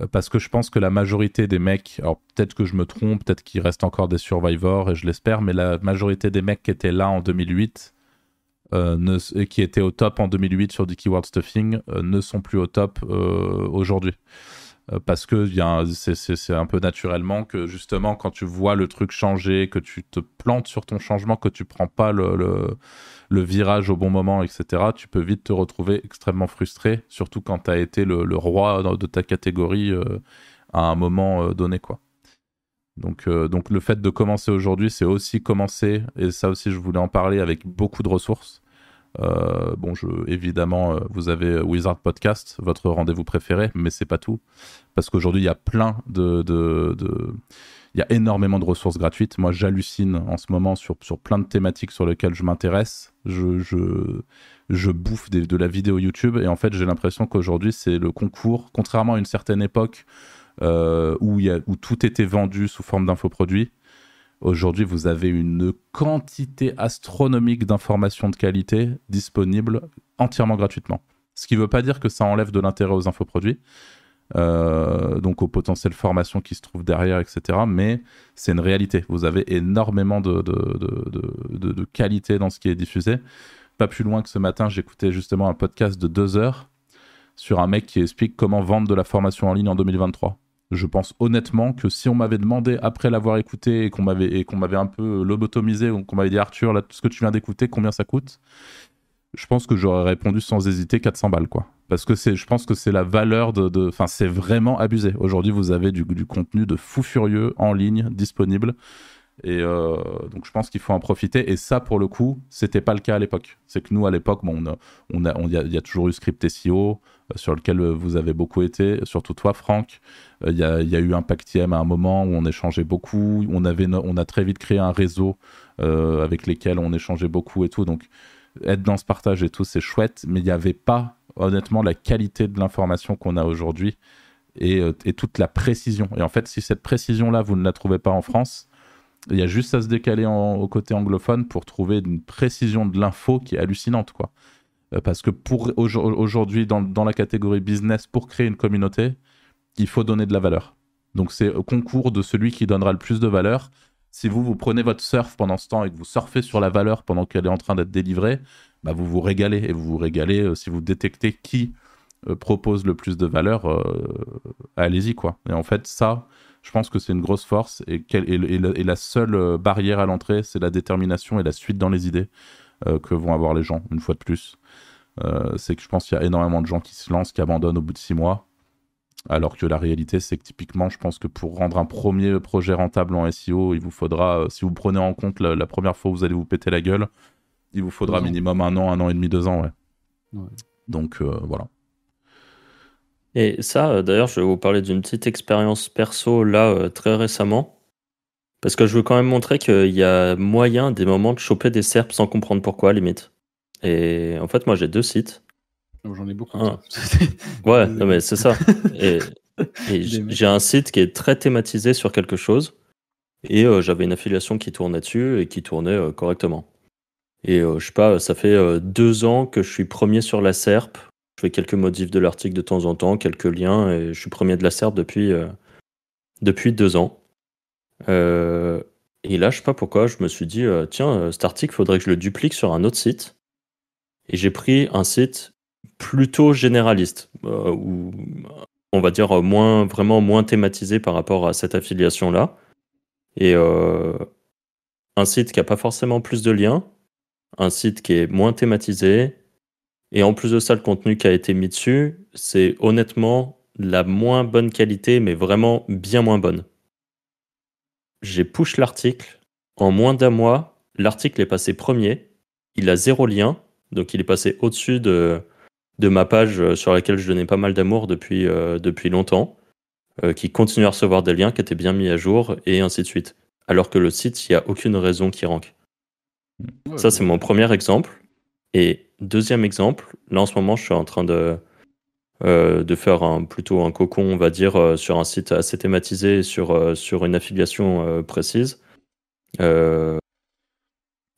Euh, parce que je pense que la majorité des mecs, alors peut-être que je me trompe, peut-être qu'il reste encore des survivors, et je l'espère, mais la majorité des mecs qui étaient là en 2008 euh, qui étaient au top en 2008 sur du keyword stuffing euh, ne sont plus au top euh, aujourd'hui. parce que c'est un peu naturellement que justement quand tu vois le truc changer, que tu te plantes sur ton changement, que tu prends pas le, le, virage au bon moment, etc., tu peux vite te retrouver extrêmement frustré, surtout quand tu as été le, le, roi de ta catégorie à un moment donné. quoi. Donc, euh, donc le fait de commencer aujourd'hui, c'est aussi commencer, et ça aussi je voulais en parler, avec beaucoup de ressources. bon, je, évidemment, vous avez Wizard Podcast, votre rendez-vous préféré, mais c'est pas tout. Parce qu'aujourd'hui, il y a plein de, de, il y a énormément de ressources gratuites. Moi, j'hallucine en ce moment sur, sur plein de thématiques sur lesquelles je m'intéresse. Je, je, je bouffe de la vidéo YouTube et en fait, j'ai l'impression qu'aujourd'hui, c'est le concours, contrairement à une certaine époque euh, a, où tout était vendu sous forme d'infoproduits. Aujourd'hui, vous avez une quantité astronomique d'informations de qualité disponibles entièrement gratuitement. Ce qui ne veut pas dire que ça enlève de l'intérêt aux infoproduits, euh, donc aux potentielles formations qui se trouvent derrière, etc. Mais c'est une réalité. Vous avez énormément de, qualité dans ce qui est diffusé. Pas plus loin que ce matin, j'écoutais justement un podcast de deux heures sur un mec qui explique comment vendre de la formation en ligne en 2023. Je pense honnêtement que si on m'avait demandé après l'avoir écouté et qu'on m'avait qu'on un peu lobotomisé qu'on m'avait dit Arthur là tout ce que tu viens d'écouter combien ça coûte? Je pense que j'aurais répondu sans hésiter 400 balles quoi parce que je pense que c'est la valeur de, enfin, c'est vraiment abusé. Aujourd'hui, vous avez du, du, contenu de fou furieux en ligne disponible. Et euh, donc, je pense qu'il faut en profiter. Et ça, pour le coup, c'était pas le cas à l'époque. C'est que nous, à l'époque, bon, on a, on a, on y, a, toujours eu Script SEO, euh, sur lequel vous avez beaucoup été, surtout toi, Franck. Euh, il y, a, y, a, eu Impactiem à un moment où on échangeait beaucoup. On, avait, on a très vite créé un réseau avec lesquels on échangeait beaucoup et tout. Donc, être dans ce partage et tout, c'est chouette, mais il n'y avait pas honnêtement la qualité de l'information qu'on a aujourd'hui euh, et, toute la précision. Et en fait, si cette précision-là, vous ne la trouvez pas en France, il y a juste à se décaler au côté anglophone pour trouver une précision de l'info qui est hallucinante, quoi. Euh, parce que pour aujourd'hui, dans, dans, la catégorie business, pour créer une communauté, il faut donner de la valeur. Donc c'est au concours de celui qui donnera le plus de valeur. Si vous, vous prenez votre surf pendant ce temps et que vous surfez sur la valeur pendant qu'elle est en train d'être délivrée, bah, vous vous régalez. Et vous vous régalez euh, si vous détectez qui euh, propose le plus de valeur, allez-y quoi. Et en fait, ça, je pense que c'est une grosse force et, et, la, seule barrière à l'entrée, c'est la détermination et la suite dans les idées que vont avoir les gens, une fois de plus. c'est que je pense qu'il y a énormément de gens qui se lancent, qui abandonnent au bout de six mois. Alors que la réalité, c'est que typiquement, je pense que pour rendre un premier projet rentable en SEO, il vous faudra, si vous prenez en compte la première fois où vous allez vous péter la gueule, il vous faudra minimum un an, un an et demi, deux ans, ouais. Donc euh, voilà. Et ça, euh, d'ailleurs, je vais vous parler d'une petite expérience perso là euh, très récemment. Parce que je veux quand même montrer qu'il y a moyen des moments de choper des serpes sans comprendre pourquoi, limite. Et en fait, moi j'ai deux sites. Oh, j'en ai beaucoup. ouais, non, mais c'est ça. Et, j'ai un site qui est très thématisé sur quelque chose. Et j'avais une affiliation qui tournait dessus et qui tournait correctement. Et euh, je sais pas, ça fait euh, deux ans que je suis premier sur la SERP. Je fais quelques modifs de l'article de temps en temps, quelques liens, et je suis premier de la SERP depuis, euh, depuis deux ans. et là, je sais pas pourquoi, je me suis dit, tiens, cet article, faudrait que je le duplique sur un autre site. Et j'ai pris un site plutôt généraliste, ou on va dire moins, vraiment moins thématisé par rapport à cette affiliation-là. Et un site qui a pas forcément plus de liens, un site qui est moins thématisé. Et en plus de ça, le contenu qui a été mis dessus, c'est honnêtement la moins bonne qualité, mais vraiment bien moins bonne. J'ai push l'article. En moins d'un mois, l'article est passé premier. Il a zéro lien. Donc il est passé au-dessus de, de ma page sur laquelle je donnais pas mal d'amour depuis, euh, depuis longtemps, euh, qui continue à recevoir des liens qui étaient bien mis à jour, et ainsi de suite. Alors que le site, il n'y a aucune raison qui rank. Ça, c'est mon premier exemple. Et deuxième exemple, là en ce moment, je suis en train de, euh, faire un, plutôt un cocon, on va dire, euh, sur un site assez thématisé, sur, euh, sur une affiliation précise.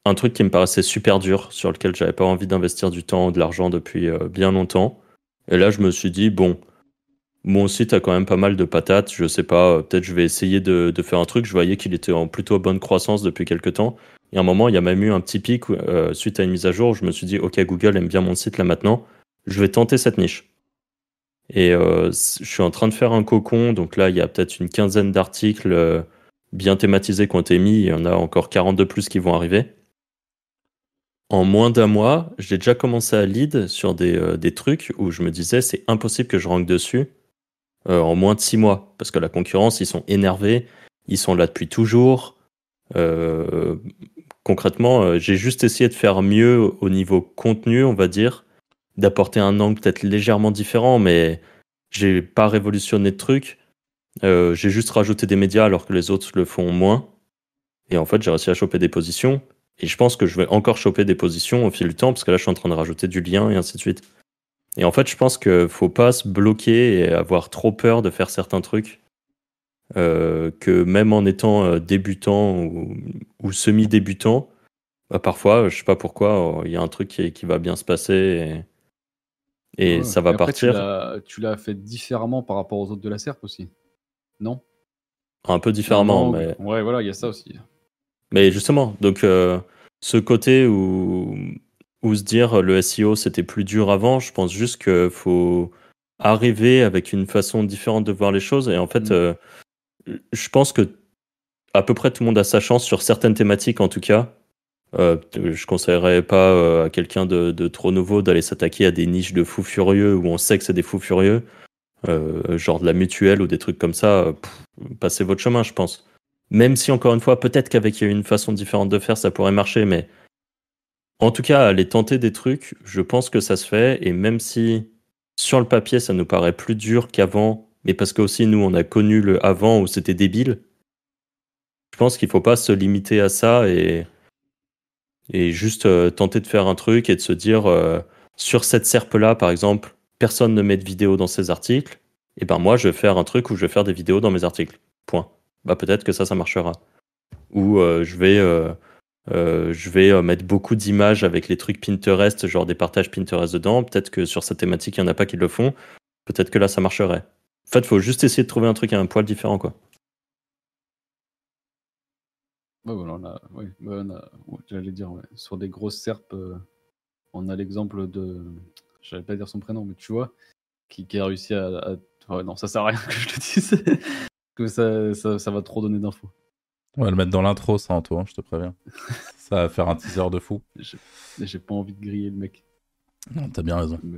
un truc qui me paraissait super dur, sur lequel j'avais pas envie d'investir du temps ou de l'argent depuis bien longtemps. Et là, je me suis dit, bon, mon site a quand même pas mal de patates, je sais pas, peut-être je vais essayer de, de faire un truc. Je voyais qu'il était en plutôt bonne croissance depuis quelques temps. Et à un moment, il y a même eu un petit pic euh, suite à une mise à jour. je me suis dit, OK, Google aime bien mon site là maintenant. Je vais tenter cette niche. Et euh, je suis en train de faire un cocon. Donc là, il y a peut-être une quinzaine d'articles euh, bien thématisés qui ont été mis. Il y en a encore 42 plus qui vont arriver. En moins d'un mois, j'ai déjà commencé à lead sur des, des, trucs où je me disais, c'est impossible que je rank dessus en moins de six mois. Parce que la concurrence, ils sont énervés. Ils sont là depuis toujours. Concrètement, euh, j'ai juste essayé de faire mieux au niveau contenu, on va dire, d'apporter un angle peut-être légèrement différent, mais j'ai pas révolutionné de trucs. Euh, j'ai juste rajouté des médias alors que les autres le font moins. Et en fait, j'ai réussi à choper des positions. Et je pense que je vais encore choper des positions au fil du temps, parce que là, je suis en train de rajouter du lien et ainsi de suite. Et en fait, je pense qu'il faut pas se bloquer et avoir trop peur de faire certains trucs. Euh, que même en étant euh, débutant ou, semi-débutant, bah, parfois, je sais pas pourquoi, il y a un truc qui, qui va bien se passer et, et ça va partir. Tu l'as fait différemment par rapport aux autres de la SERP aussi, non? Un peu différemment, mais. Ouais, voilà, il y a ça aussi. Mais justement, donc euh, ce côté où, où se dire le SEO c'était plus dur avant, je pense juste qu'il faut arriver avec une façon différente de voir les choses. Et en fait, mm. euh, je pense que à peu près tout le monde a sa chance sur certaines thématiques en tout cas. Euh, je conseillerais pas euh, à quelqu'un de, de, trop nouveau d'aller s'attaquer à des niches de fous furieux où on sait que c'est des fous furieux, genre de la mutuelle ou des trucs comme ça. passez votre chemin, je pense. Même si, encore une fois, peut-être qu'avec une façon différente de faire, ça pourrait marcher, mais en tout cas, aller tenter des trucs, je pense que ça se fait. Et même si sur le papier, ça nous paraît plus dur qu'avant, mais parce que aussi nous, on a connu le avant où c'était débile, je pense qu'il faut pas se limiter à ça et, et juste euh, tenter de faire un truc et de se dire euh, sur cette serpe-là, par exemple, personne ne met de vidéo dans ses articles. Et ben moi, je vais faire un truc où je vais faire des vidéos dans mes articles. Point bah peut-être que ça, ça marchera. Ou euh, je vais, je vais mettre beaucoup d'images avec les trucs Pinterest, genre des partages Pinterest dedans. Peut-être que sur cette thématique, il n'y en a pas qui le font. Peut-être que là, ça marcherait. En fait, il faut juste essayer de trouver un truc à un poil différent, quoi. Ouais, voilà, j'allais dire, sur des grosses serpes, on a l'exemple de, j'allais pas dire son prénom, mais tu vois, qui, a réussi à, non, ça sert à rien que je le dise que ça, ça, va trop donner d'infos. On va le mettre dans l'intro, ça, Antoine, je te préviens. ça va faire un teaser de fou. J'ai pas envie de griller le mec. Non, t'as bien raison. T'as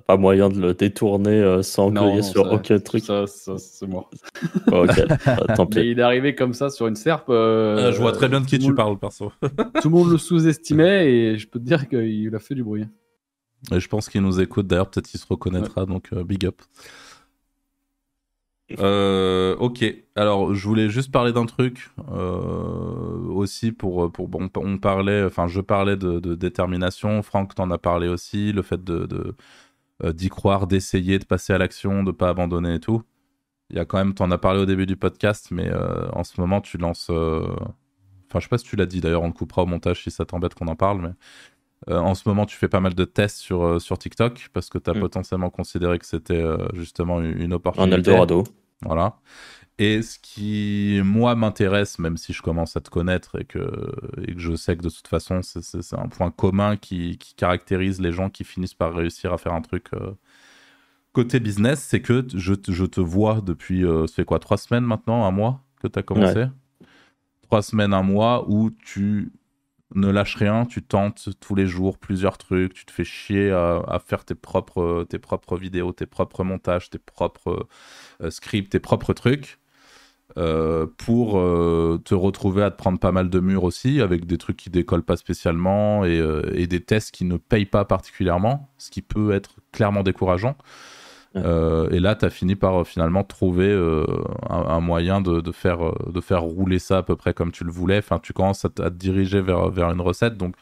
pas moyen de le détourner euh, sans griller sur aucun truc Ça, c'est moi. ok, ah, tant pis. il est arrivé comme ça sur une serpe. Euh, ah, je vois très bien de qui tu parles, perso. tout le monde le sous-estimait et je peux te dire qu'il a fait du bruit. Et je pense qu'il nous écoute d'ailleurs, peut-être qu'il se reconnaîtra, donc euh, big up. Euh, ok, alors je voulais juste parler d'un truc euh, aussi pour, pour bon, on parlait, enfin je parlais de, détermination, Franck t'en a parlé aussi, le fait de euh, d'y croire, d'essayer, de passer à l'action, de pas abandonner et tout. Il y a quand même, t'en as parlé au début du podcast, mais en ce moment tu lances, enfin je sais pas si tu l'as dit d'ailleurs, on le coupera au montage si ça t'embête qu'on en parle, mais en ce moment, tu fais pas mal de tests sur, sur TikTok parce que tu as mm. potentiellement considéré que c'était justement une opportunité. Un Eldorado. Voilà. Et ce qui, moi, m'intéresse, même si je commence à te connaître et que, et que je sais que de toute façon, c'est un point commun qui, qui, caractérise les gens qui finissent par réussir à faire un truc euh, côté business, c'est que je, je, te vois depuis, euh, c'est quoi, trois semaines maintenant, un mois que tu as commencé Trois semaines, un mois où tu ne lâches rien, tu tentes tous les jours plusieurs trucs, tu te fais chier à, faire tes propres, tes propres vidéos, tes propres montages, tes propres euh, scripts, tes propres trucs. Euh, pour euh, te retrouver à te prendre pas mal de murs aussi, avec des trucs qui décollent pas spécialement et, des tests qui ne payent pas particulièrement, ce qui peut être clairement décourageant. Euh, et là, tu as fini par euh, finalement trouver euh, un, moyen de, faire, de faire rouler ça à peu près comme tu le voulais. Enfin, tu commences à, te diriger vers, vers une recette. Donc,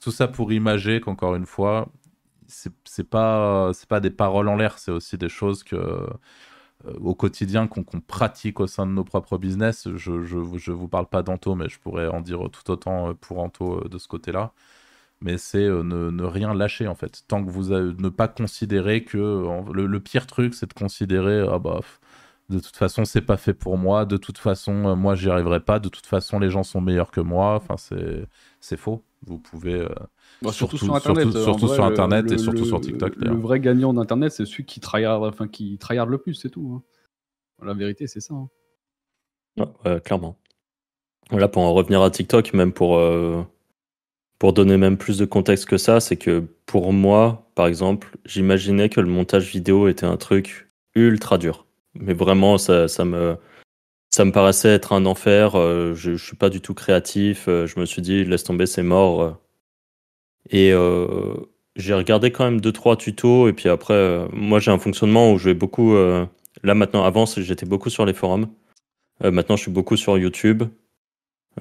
tout ça pour imager qu'encore une fois, c'est pas, pas des paroles en l'air, c'est aussi des choses que au quotidien qu'on pratique au sein de nos propres business. Je, je vous parle pas d'Anto, mais je pourrais en dire tout autant pour Anto de ce côté-là mais c'est euh, ne, rien lâcher en fait. Tant que vous ne pas considérer que le, pire truc, c'est de considérer ah bah de toute façon c'est pas fait pour moi, de toute façon euh, moi j'y arriverai pas, de toute façon les gens sont meilleurs que moi. Enfin c'est c'est faux. Vous pouvez euh, bah, surtout, sur internet, surtout, sur internet et surtout sur TikTok. Le, vrai gagnant d'internet, c'est celui qui tryhard, enfin qui tryhard le plus, c'est tout. Hein. La vérité, c'est ça. Hein. clairement. Là, pour en revenir à TikTok, même pour pour donner même plus de contexte que ça, c'est que pour moi, par exemple, j'imaginais que le montage vidéo était un truc ultra dur. Mais vraiment, ça, ça me ça me paraissait être un enfer. je, je suis pas du tout créatif. je me suis dit, laisse tomber, c'est mort. Et j'ai regardé quand même deux trois tutos. Et puis après, moi j'ai un fonctionnement où je vais beaucoup. là maintenant, avant j'étais beaucoup sur les forums. maintenant je suis beaucoup sur YouTube.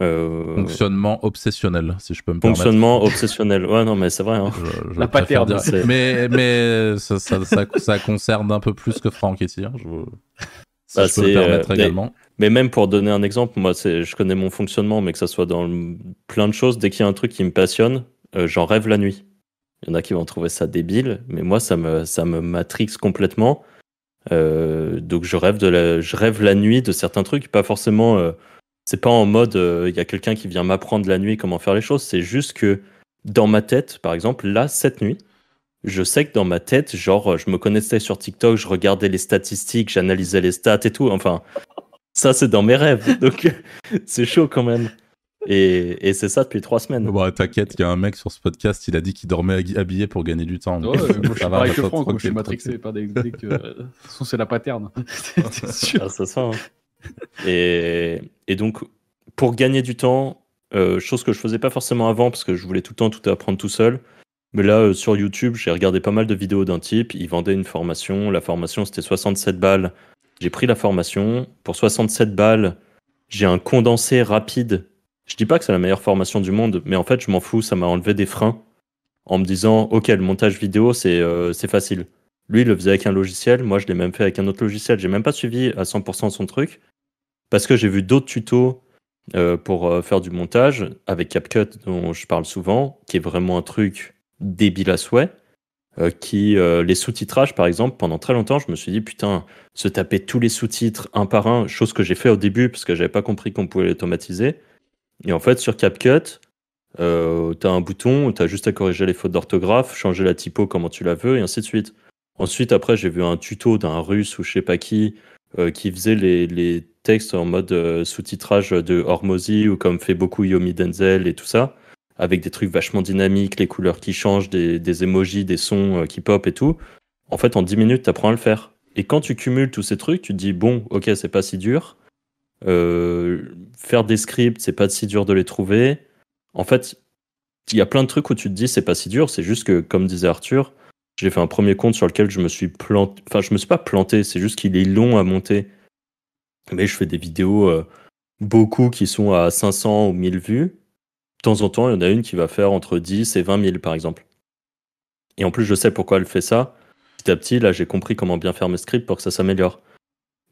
Euh, Fonctionnement obsessionnel, si je peux me permettre. Fonctionnement obsessionnel, ouais, non, mais c'est vrai. Hein. La pattern. Mais, mais ça, ça, ça, concerne un peu plus que Franck ici. Hein. Je, bah, je peux me permettre euh, également. Mais, même pour donner un exemple, moi, je connais mon fonctionnement, mais que ça soit dans plein de choses, dès qu'il y a un truc qui me passionne, euh, j'en rêve la nuit. Il y en a qui vont trouver ça débile, mais moi, ça me, ça me matrixe complètement. donc, je rêve, de la, je rêve la nuit de certains trucs, pas forcément c'est pas en mode euh, il y a quelqu'un qui vient m'apprendre la nuit comment faire les choses. C'est juste que dans ma tête, par exemple, là, cette nuit, je sais que dans ma tête, genre, je me connaissais sur TikTok, je regardais les statistiques, j'analysais les stats et tout. Enfin, ça, c'est dans mes rêves. Donc, c'est chaud quand même. Et, et c'est ça depuis trois semaines. Bah, T'inquiète, il y a un mec sur ce podcast, il a dit qu'il dormait habillé pour gagner du temps. Ouais, moi, je suis pareil que Franck, je suis matrixé par des. que... De toute façon, c'est la paterne. c'est sûr. Ah, ça sent. Hein. Et, donc, pour gagner du temps, euh, chose que je faisais pas forcément avant parce que je voulais tout le temps tout apprendre tout seul. Mais là, euh, sur YouTube, j'ai regardé pas mal de vidéos d'un type. Il vendait une formation. La formation, c'était 67 balles. J'ai pris la formation. Pour 67 balles, j'ai un condensé rapide. Je dis pas que c'est la meilleure formation du monde, mais en fait, je m'en fous. Ça m'a enlevé des freins en me disant, OK, le montage vidéo, c'est euh, facile. Lui, il le faisait avec un logiciel. Moi, je l'ai même fait avec un autre logiciel. J'ai même pas suivi à 100% son truc parce que j'ai vu d'autres tutos euh, pour euh, faire du montage avec CapCut dont je parle souvent, qui est vraiment un truc débile à souhait. Euh, qui les sous-titrages par exemple pendant très longtemps je me suis dit putain se taper tous les sous-titres un par un chose que j'ai fait au début parce que j'avais pas compris qu'on pouvait l'automatiser. Et en fait sur CapCut euh, t'as un bouton t'as juste à corriger les fautes d'orthographe changer la typo comment tu la veux et ainsi de suite. Ensuite après j'ai vu un tuto d'un russe ou je sais pas qui qui faisait les, les texte en mode euh, sous-titrage de Hormozy ou comme fait beaucoup Yomi Denzel et tout ça, avec des trucs vachement dynamiques, les couleurs qui changent, des, des emojis, des sons euh, qui pop et tout. En fait, en 10 minutes, tu apprends à le faire. Et quand tu cumules tous ces trucs, tu te dis, bon, ok, c'est pas si dur. Euh, faire des scripts, c'est pas si dur de les trouver. En fait, il y a plein de trucs où tu te dis, c'est pas si dur. C'est juste que, comme disait Arthur, j'ai fait un premier compte sur lequel je me suis planté. Enfin, je me suis pas planté, c'est juste qu'il est long à monter mais je fais des vidéos, euh, beaucoup qui sont à 500 ou 1000 vues. Temps en temps, il y en a une qui va faire entre 10 et 20 000, par exemple. Et en plus, je sais pourquoi elle fait ça. Petit à petit, là, j'ai compris comment bien faire mes scripts pour que ça s'améliore.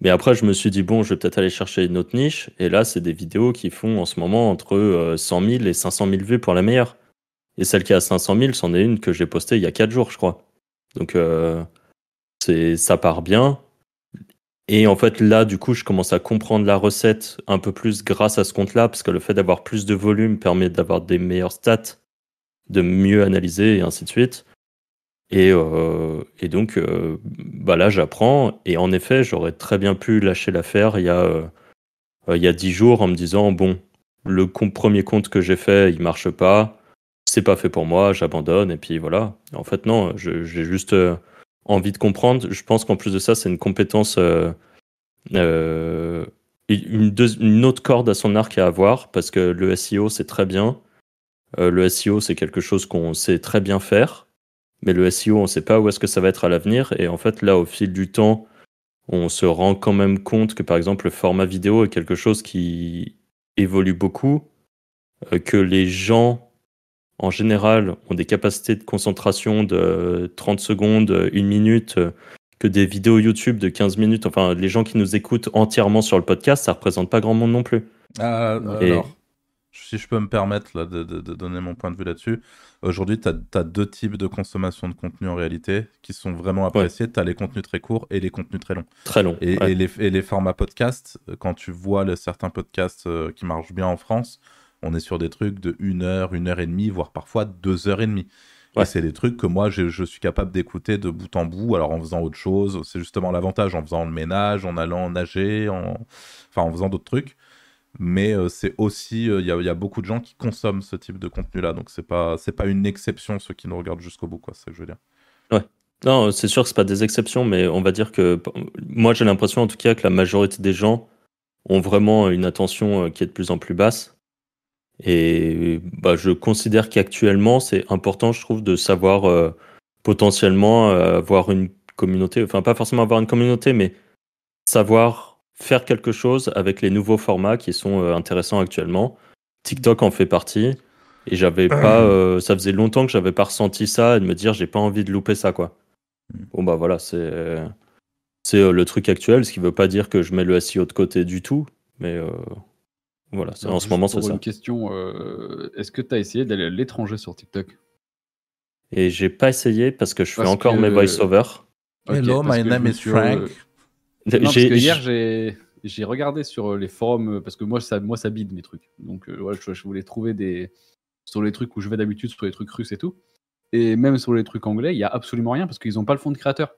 Mais après, je me suis dit, bon, je vais peut-être aller chercher une autre niche. Et là, c'est des vidéos qui font en ce moment entre 100 euh, 000 et 500 000 vues pour la meilleure. Et celle qui a 500 000, c'en est une que j'ai postée il y a 4 jours, je crois. Donc, euh, ça part bien. Et en fait, là, du coup, je commence à comprendre la recette un peu plus grâce à ce compte-là, parce que le fait d'avoir plus de volume permet d'avoir des meilleures stats, de mieux analyser et ainsi de suite. Et, euh, et donc, euh, bah là, j'apprends. Et en effet, j'aurais très bien pu lâcher l'affaire il y a euh, il y a dix jours en me disant bon, le premier compte que j'ai fait, il marche pas, c'est pas fait pour moi, j'abandonne. Et puis voilà. En fait, non, j'ai juste envie de comprendre. Je pense qu'en plus de ça, c'est une compétence, euh, euh, une, autre corde à son arc à avoir, parce que le SEO, c'est très bien. Euh, le SEO, c'est quelque chose qu'on sait très bien faire, mais le SEO, on ne sait pas où est-ce que ça va être à l'avenir. Et en fait, là, au fil du temps, on se rend quand même compte que, par exemple, le format vidéo est quelque chose qui évolue beaucoup, que les gens en général, ont des capacités de concentration de 30 secondes, une minute, que des vidéos YouTube de 15 minutes. Enfin, les gens qui nous écoutent entièrement sur le podcast, ça représente pas grand monde non plus. Ah, alors, si je peux me permettre là, de, donner mon point de vue là-dessus, aujourd'hui, tu as, deux types de consommation de contenu en réalité qui sont vraiment appréciés. Tu as les contenus très courts et les contenus très longs. Très longs. Et, les, et les, formats podcast, quand tu vois certains podcasts euh, qui marchent bien en France, on est sur des trucs de 1 heure, 1 heure et demie, voire parfois 2 heures et demie. Et c'est des trucs que moi, je, suis capable d'écouter de bout en bout, alors en faisant autre chose. C'est justement l'avantage, en faisant le ménage, en allant nager, en... enfin en faisant d'autres trucs. Mais euh, c'est aussi, euh, il y, a beaucoup de gens qui consomment ce type de contenu-là. Donc c'est pas, c'est pas une exception ceux qui nous regardent jusqu'au bout, quoi. C'est ce que je veux dire. Ouais. Non, c'est sûr que c'est pas des exceptions, mais on va dire que moi j'ai l'impression en tout cas que la majorité des gens ont vraiment une attention qui est de plus en plus basse. Et bah, je considère qu'actuellement, c'est important, je trouve, de savoir potentiellement avoir une communauté, enfin pas forcément avoir une communauté, mais savoir faire quelque chose avec les nouveaux formats qui sont intéressants actuellement. TikTok en fait partie. Et j'avais pas, euh, ça faisait longtemps que j'avais pas ressenti ça et de me dire j'ai pas envie de louper ça quoi. Hmm. Bon bah voilà, c'est c'est euh, le truc actuel, ce qui veut pas dire que je mets le SEO de côté du tout, mais euh, voilà, en ce moment c'est ça. Une question, est-ce que tu as essayé d'aller à l'étranger sur TikTok? Et j'ai pas essayé parce que je fais encore mes voice-over. Hello, my name is Frank. parce que hier j'ai j'ai regardé sur les forums parce que moi ça moi ça bide mes trucs. Donc voilà, je voulais trouver des sur les trucs où je vais d'habitude, sur les trucs russes et tout. Et même sur les trucs anglais, il y a absolument rien parce qu'ils n'ont pas le fond de créateur.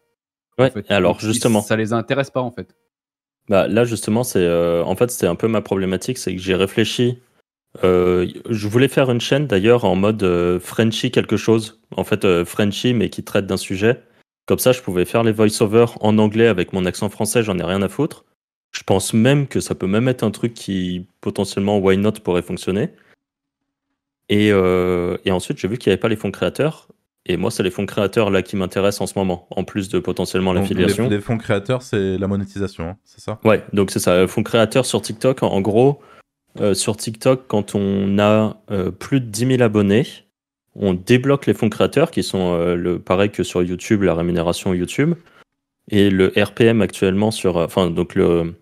Ouais, alors justement. Ça les intéresse pas en fait. Bah, là, justement, c'est euh, en fait, c'était un peu ma problématique, c'est que j'ai réfléchi. Euh, je voulais faire une chaîne d'ailleurs en mode euh, Frenchy quelque chose, en fait Frenchy mais qui traite d'un sujet. Comme ça, je pouvais faire les voice-over en anglais avec mon accent français, j'en ai rien à foutre. Je pense même que ça peut même être un truc qui potentiellement why not pourrait fonctionner. Euh, et, ensuite, j'ai vu qu'il n'y avait pas les fonds créateurs. Et moi, c'est les fonds créateurs là qui m'intéressent en ce moment, en plus de potentiellement l'affiliation. Les, fonds créateurs, c'est la monétisation, hein, c'est ça? Ouais, donc c'est ça. Fonds créateurs sur TikTok, en gros, euh, sur TikTok, quand on a euh, plus de 10 000 abonnés, on débloque les fonds créateurs qui sont le pareil que sur YouTube, la rémunération YouTube. Et le RPM actuellement sur. Enfin, donc le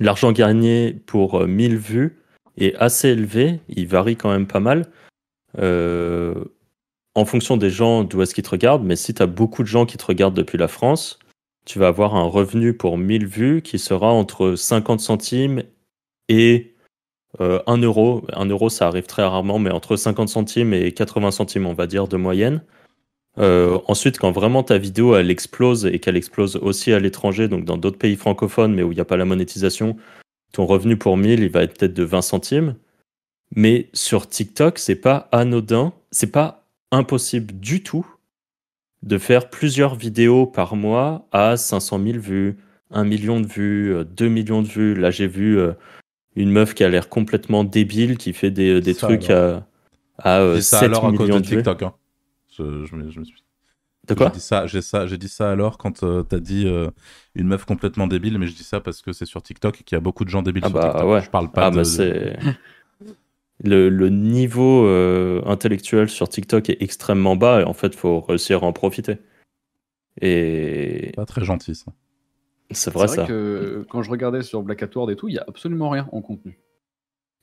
l'argent gagné pour 1000 vues est assez élevé, il varie quand même pas mal. Euh, en fonction des gens d'où est-ce qu'ils te regardent, mais si tu as beaucoup de gens qui te regardent depuis la France, tu vas avoir un revenu pour 1000 vues qui sera entre 50 centimes et 1 euh, euro. 1 euro, ça arrive très rarement, mais entre 50 centimes et 80 centimes, on va dire, de moyenne. Euh, ensuite, quand vraiment ta vidéo elle explose et qu'elle explose aussi à l'étranger, donc dans d'autres pays francophones, mais où il n'y a pas la monétisation, ton revenu pour 1000, il va être peut-être de 20 centimes. Mais sur TikTok, c'est pas anodin, c'est pas impossible du tout de faire plusieurs vidéos par mois à 500 000 vues, 1 million de vues, 2 euh, millions de vues. Là, j'ai vu euh, une meuf qui a l'air complètement débile, qui fait des, des trucs à, à 7 euh, millions de, TikTok, hein. je, je, me suis de quoi? J'ai dit ça, j'ai ça, j'ai dit ça alors quand euh, t'as dit euh, une meuf complètement débile, mais je dis ça parce que c'est sur TikTok et qu'il y a beaucoup de gens débiles ah sur bah TikTok. Ouais. Je parle pas ah de. Bah. Le, le, niveau euh, intellectuel sur TikTok est extrêmement bas et en fait, faut réussir à en profiter. Et. Pas très gentil ça. C'est vrai, vrai ça. Que, quand je regardais sur Black Hat World et tout, il y a absolument rien en contenu.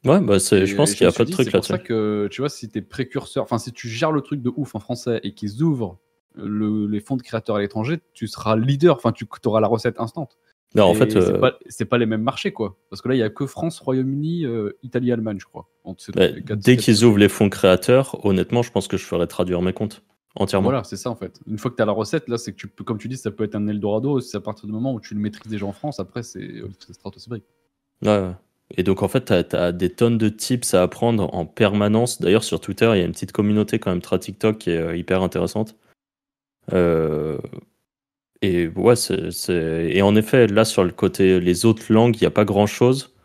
Ouais, bah c'est, je pense qu'il y a pas de truc là-dessus. C'est pour ça que tu vois, si t'es précurseur, enfin si tu gères le truc de ouf en français et qu'ils ouvrent les fonds de créateurs à l'étranger, tu seras leader, enfin tu auras la recette instante. Non, en fait, c'est euh, pas, les mêmes marchés, quoi. Parce que là, il y a que France, Royaume-Uni, euh, Italie, Allemagne, je crois. Bah, dès qu'ils ouvrent les fonds créateurs, honnêtement, je pense que je ferai traduire mes comptes entièrement. Voilà, c'est ça en fait. Une fois que tu as la recette, là, c'est que tu peux, comme tu dis, ça peut être un Eldorado. C'est à partir du moment où tu le maîtrises déjà en France, après, c'est euh, stratosphérique. Ouais, Et donc, en fait, tu as, des tonnes de tips à apprendre en permanence. D'ailleurs, sur Twitter, il y a une petite communauté quand même très TikTok qui est hyper intéressante. Euh, et ouais, c'est, et en effet, là sur le côté les autres langues, il n'y a pas grand chose.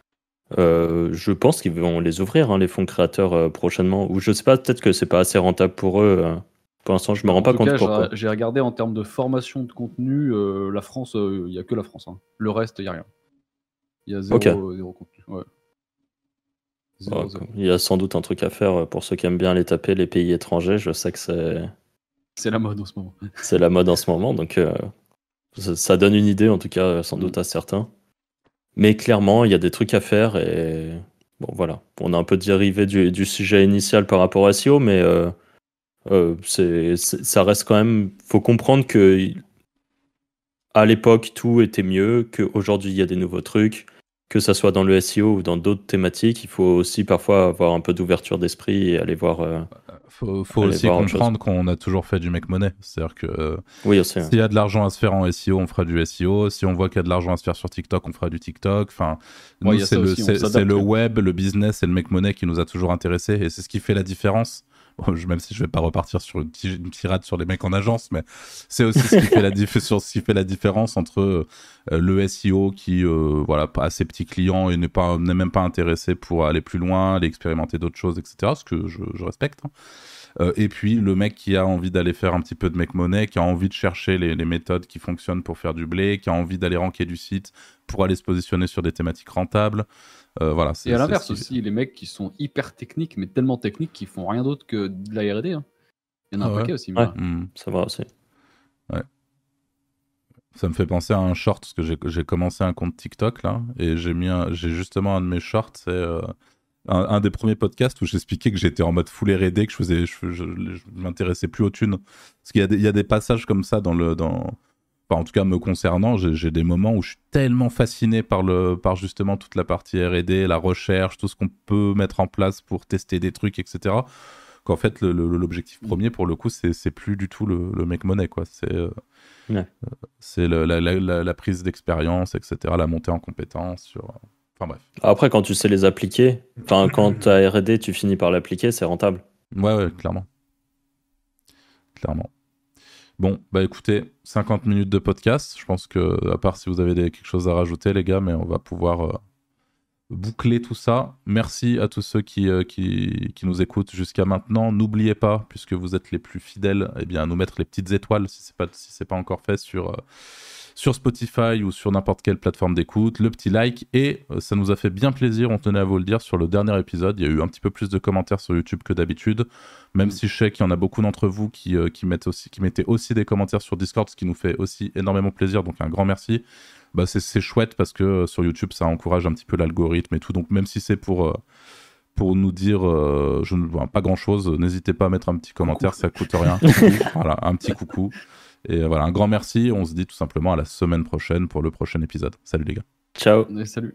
Euh, je pense qu'ils vont les ouvrir, hein, les fonds créateurs euh, prochainement. Ou je sais pas, peut-être que c'est pas assez rentable pour eux. Hein. Pour l'instant, je me rends pas compte pourquoi. J'ai regardé en termes de formation de contenu, la France, il n'y a que la France. Hein. Le reste, il n'y a rien. Il y a zéro, contenu. Ouais. Il y a sans doute un truc à faire pour ceux qui aiment bien les taper, les pays étrangers. Je sais que c'est c'est la mode en ce moment. C'est la mode en ce moment, donc euh, ça, donne une idée, en tout cas, sans doute à certains. Mais clairement, il y a des trucs à faire et bon, voilà. On a un peu dérivé du, sujet initial par rapport à SEO, mais euh, euh, c'est, ça reste quand même. faut comprendre que à l'époque, tout était mieux, qu'aujourd'hui, il y a des nouveaux trucs, que ça soit dans le SEO ou dans d'autres thématiques. Il faut aussi parfois avoir un peu d'ouverture d'esprit et aller voir faut, faut aussi comprendre qu'on a toujours fait du make money. C'est-à-dire que euh, oui, s'il y a de l'argent à se faire en SEO, on fera du SEO. Si on voit qu'il y a de l'argent à se faire sur TikTok, on fera du TikTok. Enfin, c'est le, le, web, le business et le make money qui nous a toujours intéressés. Et c'est ce qui fait la différence même si je vais pas repartir sur une, tirade sur les mecs en agence, mais c'est aussi ce qui, fait la ce qui fait la différence entre euh, le SEO qui, euh, voilà, a ses petits clients et n'est pas, n'est même pas intéressé pour aller plus loin, aller expérimenter d'autres choses, etc. Ce que je, respecte. Hein. Euh, et puis le mec qui a envie d'aller faire un petit peu de mec money, qui a envie de chercher les, les, méthodes qui fonctionnent pour faire du blé, qui a envie d'aller ranker du site pour aller se positionner sur des thématiques rentables. Euh, voilà, et à l'inverse aussi, les mecs qui sont hyper techniques, mais tellement techniques qu'ils font rien d'autre que de la R&D. Hein. Il y en a un paquet aussi. Ouais, ça va aussi. Ouais. Ça me fait penser à un short parce que j'ai commencé un compte TikTok là et j'ai mis j'ai justement un de mes shorts c'est euh, un, des premiers podcasts où j'expliquais que j'étais en mode full R&D que je faisais je, je, m'intéressais plus aux thunes parce qu'il y, y, a des passages comme ça dans le dans en tout cas me concernant, j'ai des moments où je suis tellement fasciné par, le, par justement toute la partie RD, la recherche, tout ce qu'on peut mettre en place pour tester des trucs, etc. Qu'en fait, l'objectif mm. premier, pour le coup, c'est plus du tout le, mec monnaie, quoi. C'est euh, euh la, la, prise d'expérience, etc., la montée en compétence sur. Enfin bref. Après, quand tu sais les appliquer, enfin, quand tu as RD, tu finis par l'appliquer, c'est rentable. Ouais, ouais, clairement. Clairement. Bon, bah écoutez, 50 minutes de podcast. Je pense que, à part si vous avez quelque chose à rajouter, les gars, mais on va pouvoir euh, boucler tout ça. Merci à tous ceux qui, euh, qui, qui, nous écoutent jusqu'à maintenant. N'oubliez pas, puisque vous êtes les plus fidèles, eh bien, à nous mettre les petites étoiles si ce n'est pas, si pas encore fait sur. Euh, sur Spotify ou sur n'importe quelle plateforme d'écoute, le petit like et ça nous a fait bien plaisir, on tenait à vous le dire sur le dernier épisode, il y a eu un petit peu plus de commentaires sur YouTube que d'habitude. Même si je sais qu'il y en a beaucoup d'entre vous qui, euh, qui, mettent aussi, qui mettaient aussi des commentaires sur Discord, ce qui nous fait aussi énormément plaisir. Donc un grand merci. Bah, c'est chouette parce que euh, sur YouTube, ça encourage un petit peu l'algorithme et tout. Donc même si c'est pour, euh, pour nous dire je ne vois pas grand chose, n'hésitez pas à mettre un petit commentaire, ça coûte rien. voilà, un petit coucou. Et voilà, un grand merci. On se dit tout simplement à la semaine prochaine pour le prochain épisode. Salut les gars. Ciao. salut.